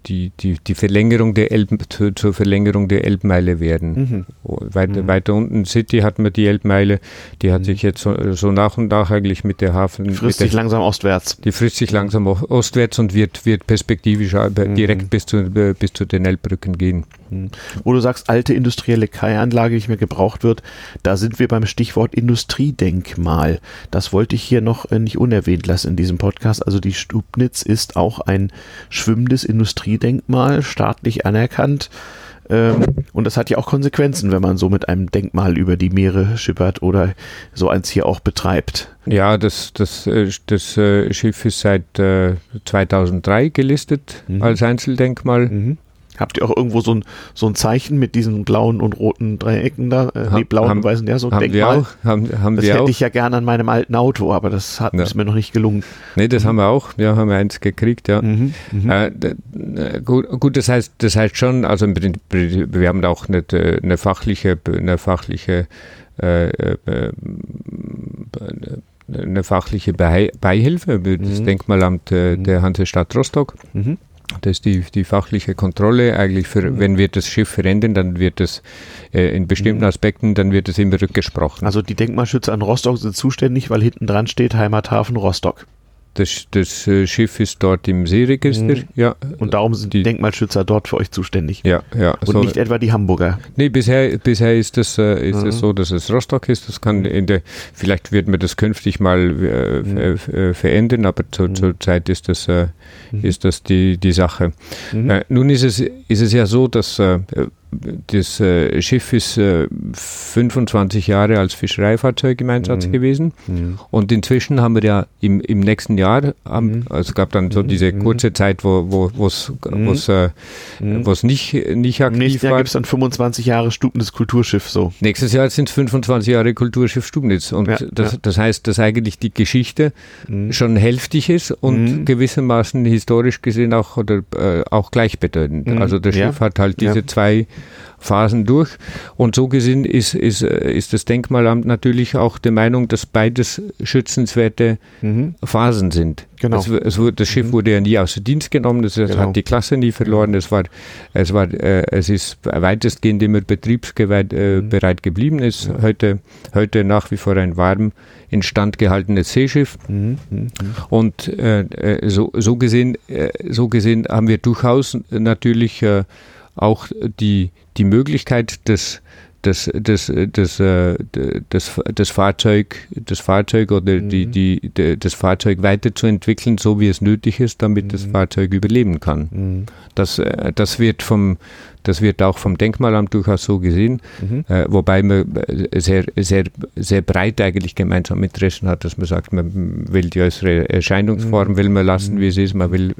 die, die, die Verlängerung der Elb, zu, zur Verlängerung der Elbmeile werden. Mhm. Weiter, mhm. weiter unten City hat man die Elbmeile, die hat mhm. sich jetzt so, so, nach und nach eigentlich mit der Hafen. Die frisst sich langsam ostwärts. Die frisst sich langsam ostwärts und wird, wird perspektivisch mhm. direkt bis zu, bis zu den Elbbrücken gehen. Mhm. Wo du sagst, alte industrielle Kai-Anlage, die nicht mehr gebraucht wird, da sind wir beim Stichwort Industriedenkmal. Das wollte ich hier noch äh, nicht unerwähnt lassen in diesem Podcast. Also die Stubnitz ist auch ein schwimmendes Industriedenkmal, staatlich anerkannt. Ähm, und das hat ja auch Konsequenzen, wenn man so mit einem Denkmal über die Meere schippert oder so eins hier auch betreibt. Ja, das, das, äh, das, äh, Schiff ist seit 2003 gelistet mhm. als Einzeldenkmal. Mhm. Habt ihr auch irgendwo so ein, so ein Zeichen mit diesen blauen und roten Dreiecken da? Äh, Ha- nee, blauen haben- und weißen, ja, so ein haben wir Denkmal. auch. Haben, haben Das wir hätte auch. ich ja gerne an meinem alten Auto, aber das hat Ja. ist mir noch nicht gelungen. Nee, das haben wir auch. Ja, haben wir eins gekriegt, ja. Mhm. Mhm. Äh, äh, gut, gut, das heißt, das heißt schon, also wir haben da auch eine, eine fachliche, eine fachliche, äh, äh, äh, eine fachliche Bei Beihilfe, das Mhm. Denkmalamt äh, der Hansestadt Rostock. Mhm. Das ist die, die fachliche Kontrolle. Eigentlich, für, wenn wir das Schiff verändern, dann wird es äh, in bestimmten Aspekten, dann wird es immer rückgesprochen. Also die Denkmalschützer an Rostock sind zuständig, weil hinten dran steht Heimathafen Rostock. Das, das äh, Schiff ist dort im Seeregister. Mhm. Ja, Und darum sind die Denkmalschützer dort für euch zuständig. ja, ja. Und so- nicht etwa die Hamburger. Nee, bisher, bisher ist es äh, ist Mhm. es so, dass es Rostock ist. Das kann in der, vielleicht wird man das künftig mal äh, Mhm. äh, verändern, aber zu, Mhm. zur Zeit ist das, äh, Mhm. ist das die, die Sache. Mhm. Äh, nun ist es, ist es ja so, dass das äh, Schiff ist äh, 25 Jahre als Fischereifahrzeug im Einsatz Mhm. gewesen Mhm. und inzwischen haben wir ja im, im nächsten Jahr, am, Mhm. also es gab dann so Mhm. diese Mhm. kurze Zeit, wo wo wo's, Mhm. äh, wo's nicht, nicht aktiv nächsten Jahr gibt es dann 25 Jahre Stupendes Kulturschiff so. Nächstes Jahr sind es 25 Jahre Kulturschiff Stubnitz und Ja, das, ja. das heißt, dass eigentlich die Geschichte schon hälftig ist und gewissermaßen historisch gesehen auch oder äh, auch gleichbedeutend. Also das Ja. Schiff hat halt diese Ja. zwei Phasen durch und so gesehen ist, ist, äh, ist das Denkmalamt natürlich auch der Meinung, dass beides schützenswerte Mhm. Phasen sind. Genau. Es, es, das Schiff wurde ja nie außer Dienst genommen, es Genau. hat die Klasse nie verloren, es, war, es, war, äh, es ist weitestgehend immer betriebsbereit äh, Mhm. bereit geblieben, ist Ja. heute, heute nach wie vor ein warm instand gehaltenes Seeschiff Mhm. Mhm. und äh, äh, so, so, gesehen, äh, so gesehen haben wir durchaus natürlich auch die, die Möglichkeit, das, das, das, das, das, das Fahrzeug, das Fahrzeug oder Mhm. die, die, das Fahrzeug weiterzuentwickeln, so wie es nötig ist, damit das Mhm. Fahrzeug überleben kann. Mhm. Das, äh, das, wird vom, das wird auch vom Denkmalamt durchaus so gesehen, Mhm. äh, wobei man äh, sehr, sehr, sehr breit eigentlich gemeinsam Interessen hat, dass man sagt, man will die äußere Erscheinungsform Mhm. will man lassen, Mhm. wie es ist, man will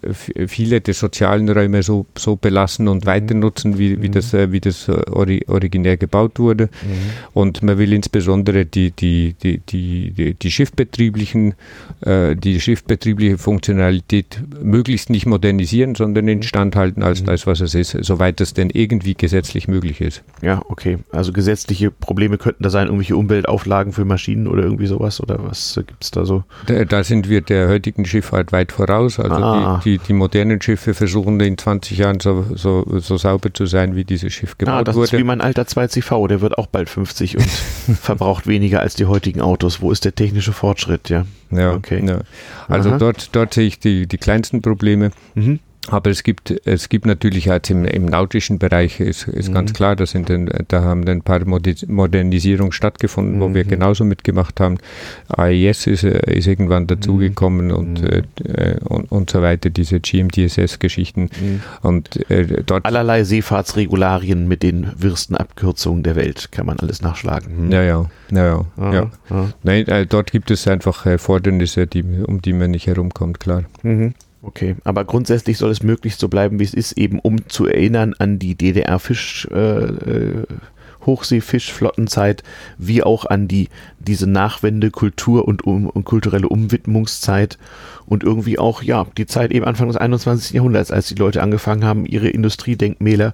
viele der sozialen Räume so, so belassen und Mhm. weiter nutzen, wie, wie Mhm. das, äh, wie das äh, ori originär gebaut wurde. Mhm. Und man will insbesondere die, die, die, die, die, die schiffbetrieblichen, äh, die schiffbetriebliche Funktionalität möglichst nicht modernisieren, sondern instand halten als Mhm. das, was es ist, soweit es denn irgendwie gesetzlich möglich ist. Ja, okay. Also gesetzliche Probleme könnten da sein, irgendwelche Umweltauflagen für Maschinen oder irgendwie sowas oder was äh, gibt's da so? Da, da sind wir der heutigen Schifffahrt weit voraus. Also Ah. die, die, die modernen Schiffe versuchen in 20 Jahren so, so, so sauber zu sein, wie dieses Schiff gebaut Ah, das ist wie wurde. mein alter 2CV, der wird auch bald 50 und verbraucht weniger als die heutigen Autos. Wo ist der technische Fortschritt, ja? Ja, okay. ja. Also Aha. dort, dort sehe ich die, die kleinsten Probleme. Mhm. Aber es gibt, es gibt natürlich jetzt im, im nautischen Bereich ist, ist Mhm. ganz klar, da, sind da haben ein paar Modernisierungen stattgefunden, wo wir Mhm. genauso mitgemacht haben. AES ist, äh, ist irgendwann dazugekommen und, Mhm. äh, äh, und, und so weiter, diese GMDSS-Geschichten. Mhm. Und äh, dort Allerlei Seefahrtsregularien mit den wirsten Abkürzungen der Welt kann man alles nachschlagen. Mhm. Ja, ja, ja, ja. Ah, ja. ah. Nein, äh, dort gibt es einfach Erfordernisse, die, um die man nicht herumkommt, klar. Okay, aber grundsätzlich soll es möglichst so bleiben, wie es ist, eben um zu erinnern an die DDR-Fisch, äh, äh, Hochseefischflottenzeit, wie auch an die diese Nachwende Kultur und, um, und kulturelle Umwidmungszeit und irgendwie auch ja die Zeit eben Anfang des 21. Jahrhunderts, als die Leute angefangen haben, ihre Industriedenkmäler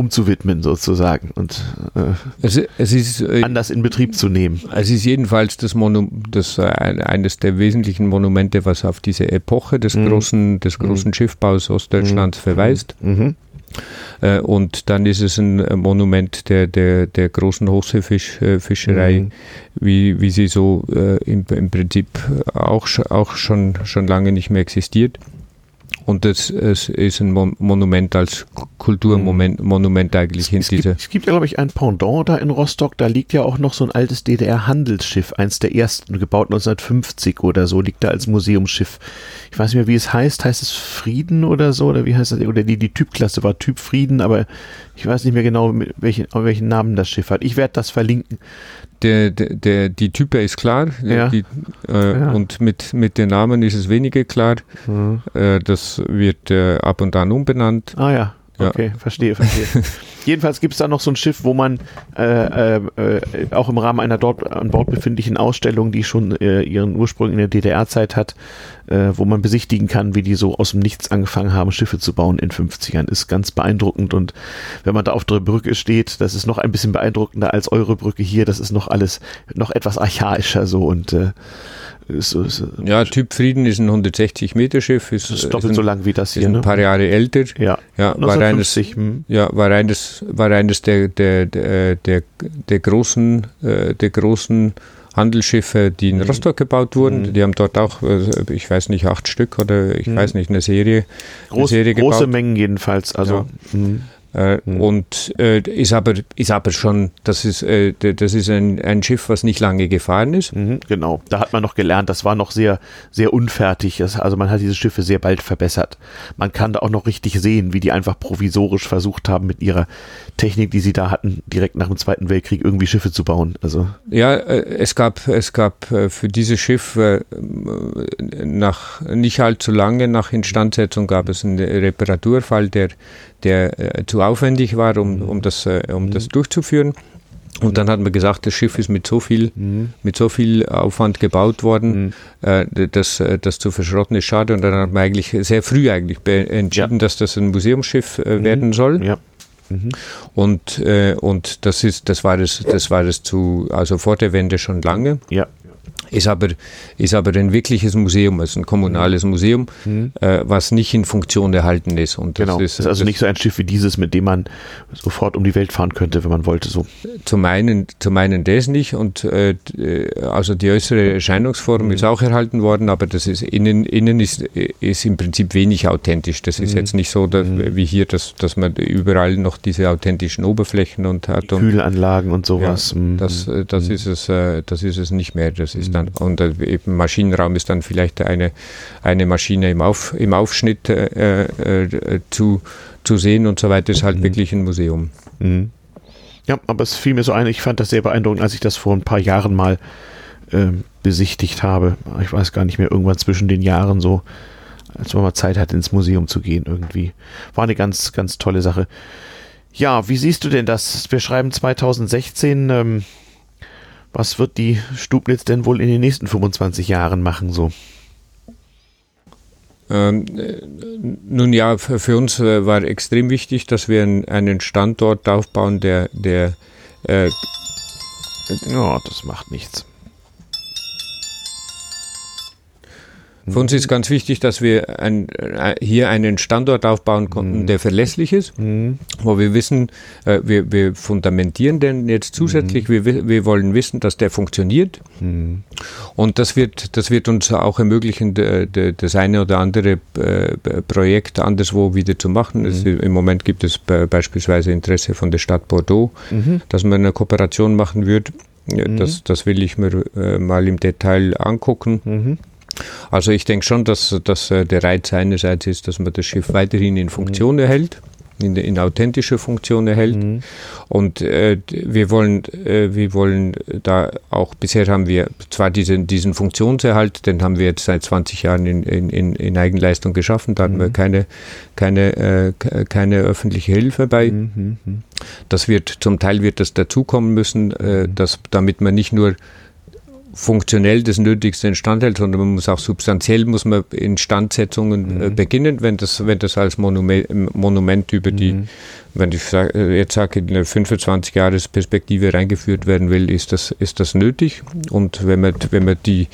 umzuwidmen sozusagen und äh, Es, es ist äh, anders in Betrieb zu nehmen. Es ist jedenfalls das, Monu das äh, ein- eines der wesentlichen Monumente, was auf diese Epoche des Mhm. großen, des großen Schiffbaus Ostdeutschlands verweist. Mhm. Äh, und dann ist es ein äh, Monument der, der, der großen Hochseefischerei, Mhm. wie, wie sie so äh, im, im Prinzip auch, auch schon, schon lange nicht mehr existiert. Und das es ist ein Mon Monument als Kulturmonument Monument eigentlich in Es gibt, dieser. es gibt ja, glaube ich, ein Pendant da in Rostock. Da liegt ja auch noch so ein altes DDR-Handelsschiff, eins der ersten, gebaut 1950 oder so, liegt da als Museumsschiff. Ich weiß nicht mehr, wie es heißt. Heißt es Frieden oder so? Oder wie heißt das? Oder die, die Typklasse war Typ Frieden, aber ich weiß nicht mehr genau, welchen, welchen Namen das Schiff hat. Ich werde das verlinken. Der, der, der, die Type ist klar Ja. die, äh, Ja. und mit, mit den Namen ist es weniger klar. Mhm. Äh, das wird äh, ab und an umbenannt. Ah ja. Okay, ja. verstehe, verstehe. Jedenfalls gibt es da noch so ein Schiff, wo man äh, äh, auch im Rahmen einer dort an Bord befindlichen Ausstellung, die schon äh, ihren Ursprung in der DDR-Zeit hat, äh, wo man besichtigen kann, wie die so aus dem Nichts angefangen haben, Schiffe zu bauen in 50ern. Ist ganz beeindruckend und wenn man da auf der Brücke steht, das ist noch ein bisschen beeindruckender als eure Brücke hier. Das ist noch alles noch etwas archaischer so und äh, ist, ist, ja, Typ Frieden ist ein 160 Meter Schiff. Ist, ist doppelt ist ein, so lang wie das hier. Ist ein paar Jahre älter. Ja, ja war eines, hm. ja, war eines, war eines der, der, der, der, der großen, äh, der großen Handelsschiffe, die in mhm. Rostock gebaut wurden. Mhm. Die haben dort auch, äh, ich weiß nicht, acht Stück oder ich mhm. weiß nicht, eine Serie. Groß, eine Serie große Mengen jedenfalls. Also. Ja. Äh, mhm. Und äh, ist, aber, ist aber schon, das ist, äh, das ist ein, ein Schiff, was nicht lange gefahren ist. Mhm, genau, da hat man noch gelernt, das war noch sehr, sehr unfertig. Also man hat diese Schiffe sehr bald verbessert. Man kann da auch noch richtig sehen, wie die einfach provisorisch versucht haben, mit ihrer Technik, die sie da hatten, direkt nach dem Zweiten Weltkrieg irgendwie Schiffe zu bauen. Also ja, äh, es gab, es gab äh, für dieses Schiff nach nicht allzu lange nach Instandsetzung gab es einen Reparaturfall, der der äh, zu aufwendig war, um, um, das, äh, um mhm. das durchzuführen. Und dann hat man gesagt, das Schiff ist mit so viel, mhm. mit so viel Aufwand gebaut worden, mhm. äh, dass äh, das zu verschrotten ist schade. Und dann hat man eigentlich sehr früh eigentlich entschieden, ja. dass das ein Museumsschiff äh, mhm. werden soll. Ja. Mhm. Und, äh, und das ist, das war das, das war das zu, also vor der Wende schon lange. Ja ist aber, ist aber ein wirkliches Museum, also ein kommunales Museum, mhm. äh, was nicht in Funktion erhalten ist. Und das genau. ist, ist also das nicht so ein Schiff wie dieses, mit dem man sofort um die Welt fahren könnte, wenn man wollte. So. Zum einen, zum einen das nicht und äh, also die äußere Erscheinungsform mhm. ist auch erhalten worden, aber das ist innen, innen ist, ist im Prinzip wenig authentisch. Das ist mhm. jetzt nicht so, dass, mhm. wie hier, dass, dass man überall noch diese authentischen Oberflächen und hat. Und, Kühlanlagen und sowas. Ja, das, mhm. das, mhm. ist es, äh, das ist es nicht mehr. Das ist dann und äh, im Maschinenraum ist dann vielleicht eine, eine Maschine im, Auf, im Aufschnitt äh, äh, zu, zu sehen und so weiter. Ist halt mhm. wirklich ein Museum. Mhm. Ja, aber es fiel mir so ein, ich fand das sehr beeindruckend, als ich das vor ein paar Jahren mal äh, besichtigt habe. Ich weiß gar nicht mehr, irgendwann zwischen den Jahren so, als man mal Zeit hat, ins Museum zu gehen irgendwie. War eine ganz, ganz tolle Sache. Ja, wie siehst du denn das? Wir schreiben 2016. Ähm, was wird die Stubnitz denn wohl in den nächsten 25 Jahren machen so? Ähm, äh, nun ja, für, für, uns äh, war extrem wichtig, dass wir einen Standort aufbauen, der, der äh, ja, das macht nichts. Für uns ist ganz wichtig, dass wir ein, äh, hier einen Standort aufbauen konnten, mhm. der verlässlich ist, mhm. wo wir wissen, äh, wir, wir, fundamentieren den jetzt zusätzlich, mhm. wir, wir wollen wissen, dass der funktioniert. Mhm. Und das wird, das wird uns auch ermöglichen, das eine oder andere äh, Projekt anderswo wieder zu machen. Es, mhm. Im Moment gibt es beispielsweise Interesse von der Stadt Bordeaux, mhm. dass man eine Kooperation machen wird. Das, das will ich mir äh, mal im Detail angucken. Also ich denke schon, dass, dass äh, der Reiz einerseits ist, dass man das Schiff weiterhin in Funktion mhm. erhält in, in authentische Funktion erhält. Mhm. Und äh, wir wollen, äh, wir wollen da auch, bisher haben wir zwar diesen, diesen Funktionserhalt, den haben wir jetzt seit 20 Jahren in, in, in Eigenleistung geschaffen, da hatten wir mhm. keine, keine, äh, keine öffentliche Hilfe bei. Mhm. mhm. Das wird, zum Teil wird das dazukommen müssen, äh, dass, damit man nicht nur funktionell das Nötigste instand hält, sondern man muss auch substanziell muss man Instandsetzungen äh, mhm. beginnen, wenn das, wenn das als Monument, Monument über die, mhm. Wenn ich sag, äh, jetzt sage, in eine 25 Jahres Perspektive reingeführt werden will, ist das, ist das nötig. Und wenn man, wenn man die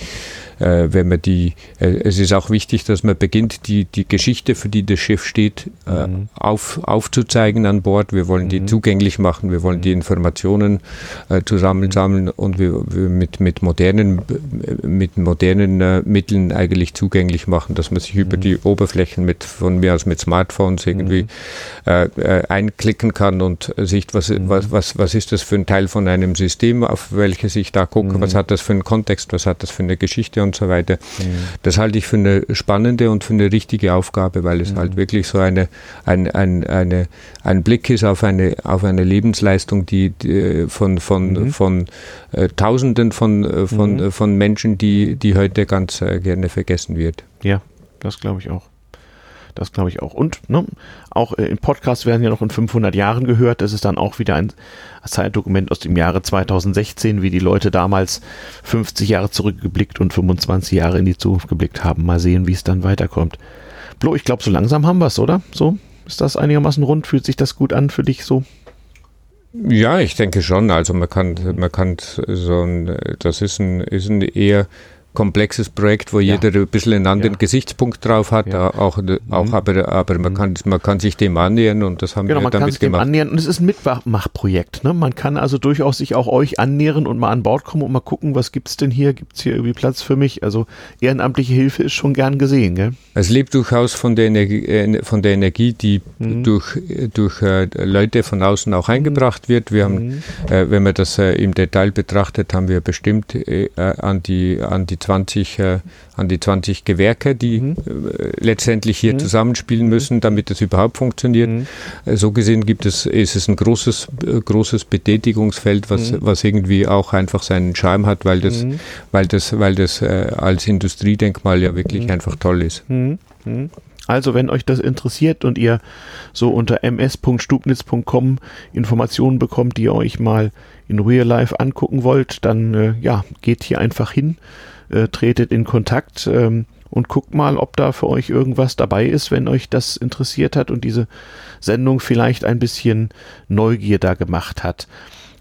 äh, wenn man die, äh, es ist auch wichtig, dass man beginnt, die, die Geschichte, für die das Schiff steht, äh, mhm. auf, aufzuzeigen an Bord. Wir wollen die mhm. zugänglich machen, wir wollen die Informationen äh, zusammensammeln und wir, wir, mit, mit modernen, mit modernen äh, Mitteln eigentlich zugänglich machen, dass man sich mhm. über die Oberflächen mit, von mir aus mit Smartphones irgendwie mhm. Äh, einklicken kann und sieht, was, mhm. was, was, was ist das für ein Teil von einem System, auf welches ich da gucke, was hat das für einen Kontext, was hat das für eine Geschichte und so weiter. Mhm. Das halte ich für eine spannende und für eine richtige Aufgabe, weil es mhm. halt wirklich so eine, ein, ein, eine, ein Blick ist auf eine, auf eine Lebensleistung, die, die von, von, mhm. von äh, Tausenden von, äh, von, mhm. von Menschen, die, die heute ganz äh, gerne vergessen wird. Ja, das glaube ich auch. Das glaube ich auch. Und ne, auch äh, im Podcast werden ja noch in 500 Jahren gehört. Das ist dann auch wieder ein Zeitdokument aus dem Jahre 2016, wie die Leute damals 50 Jahre zurückgeblickt und 25 Jahre in die Zukunft geblickt haben. Mal sehen, wie es dann weiterkommt. Blo, ich glaube, so langsam haben wir es, oder? So, ist das einigermaßen rund? Fühlt sich das gut an für dich so? Ja, ich denke schon. Also man kann, man kann so ein, das ist ein, ist ein eher komplexes Projekt, wo ja. jeder ein bisschen einen anderen ja. Gesichtspunkt drauf hat, ja. auch, auch mhm. aber, aber man, mhm. kann, man kann sich dem annähern und das haben genau, wir man damit kann sich gemacht. Dem annähern und es ist ein Mitmachprojekt. Ne? Man kann also durchaus sich auch euch annähern und mal an Bord kommen und mal gucken, was gibt es denn hier? Gibt es hier irgendwie Platz für mich? Also ehrenamtliche Hilfe ist schon gern gesehen. Gell? Es lebt durchaus von der Energie, äh, von der Energie die mhm. durch, durch äh, Leute von außen auch eingebracht wird. Wir haben, mhm. äh, wenn man das äh, im Detail betrachtet, haben wir bestimmt äh, an die, an die 20, äh, an die 20 Gewerke, die mhm. äh, letztendlich hier mhm. zusammenspielen müssen, damit es überhaupt funktioniert. Mhm. Äh, so gesehen gibt es, ist es ein großes, äh, großes Betätigungsfeld, was, mhm. was irgendwie auch einfach seinen Charme hat, weil das, mhm. weil das, weil das als Industriedenkmal ja wirklich mhm. einfach toll ist. Also, wenn euch das interessiert und ihr so unter ms.stubnitz.com Informationen bekommt, die ihr euch mal in Real Life angucken wollt, dann äh, ja, geht hier einfach hin äh, tretet in Kontakt ähm, und guckt mal, ob da für euch irgendwas dabei ist, wenn euch das interessiert hat und diese Sendung vielleicht ein bisschen Neugier da gemacht hat.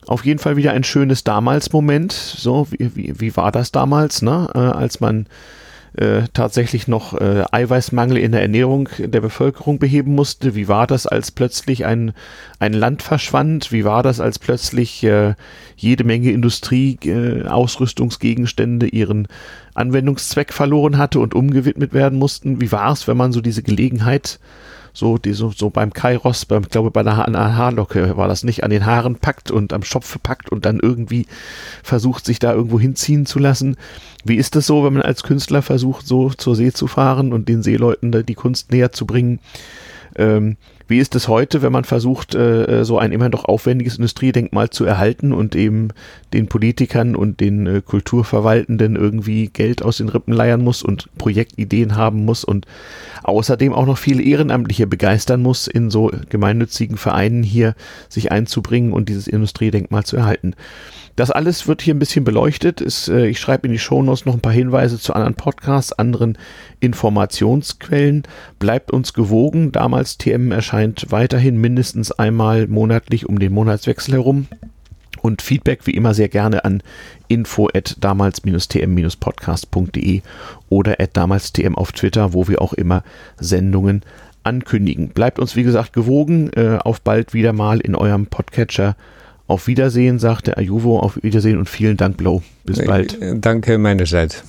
Auf jeden Fall wieder ein schönes Damals-Moment. So, wie, wie, wie war das damals, ne? Äh, als man äh, tatsächlich noch äh, Eiweißmangel in der Ernährung der Bevölkerung beheben musste? Wie war das, als plötzlich ein, ein Land verschwand? Wie war das, als plötzlich äh, jede Menge Industrie, äh, ihren Anwendungszweck verloren hatte und umgewidmet werden mussten? Wie war es, wenn man so diese Gelegenheit so, die, so, so beim Kairos, beim, glaube bei einer, einer Haarlocke war das nicht, an den Haaren packt und am Schopf packt und dann irgendwie versucht, sich da irgendwo hinziehen zu lassen. Wie ist das so, wenn man als Künstler versucht, so zur See zu fahren und den Seeleuten die Kunst näher zu bringen? Ähm, wie ist es heute, wenn man versucht, äh, so ein immer noch aufwendiges Industriedenkmal zu erhalten und eben den Politikern und den äh, Kulturverwaltenden irgendwie Geld aus den Rippen leiern muss und Projektideen haben muss und außerdem auch noch viele Ehrenamtliche begeistern muss, in so gemeinnützigen Vereinen hier sich einzubringen und dieses Industriedenkmal zu erhalten? Das alles wird hier ein bisschen beleuchtet. Ist, äh, ich schreibe in die Shownotes noch ein paar Hinweise zu anderen Podcasts, anderen Informationsquellen. Bleibt uns gewogen. Damals TM erscheint weiterhin mindestens einmal monatlich um den Monatswechsel herum. Und Feedback wie immer sehr gerne an info at damals-tm-podcast.de oder at damals-tm auf Twitter, wo wir auch immer Sendungen ankündigen. Bleibt uns wie gesagt gewogen. Äh, auf bald wieder mal in eurem Podcatcher auf Wiedersehen, sagt der Ajuvo. Auf Wiedersehen und vielen Dank, Blow. Bis bald. Danke meinerseits.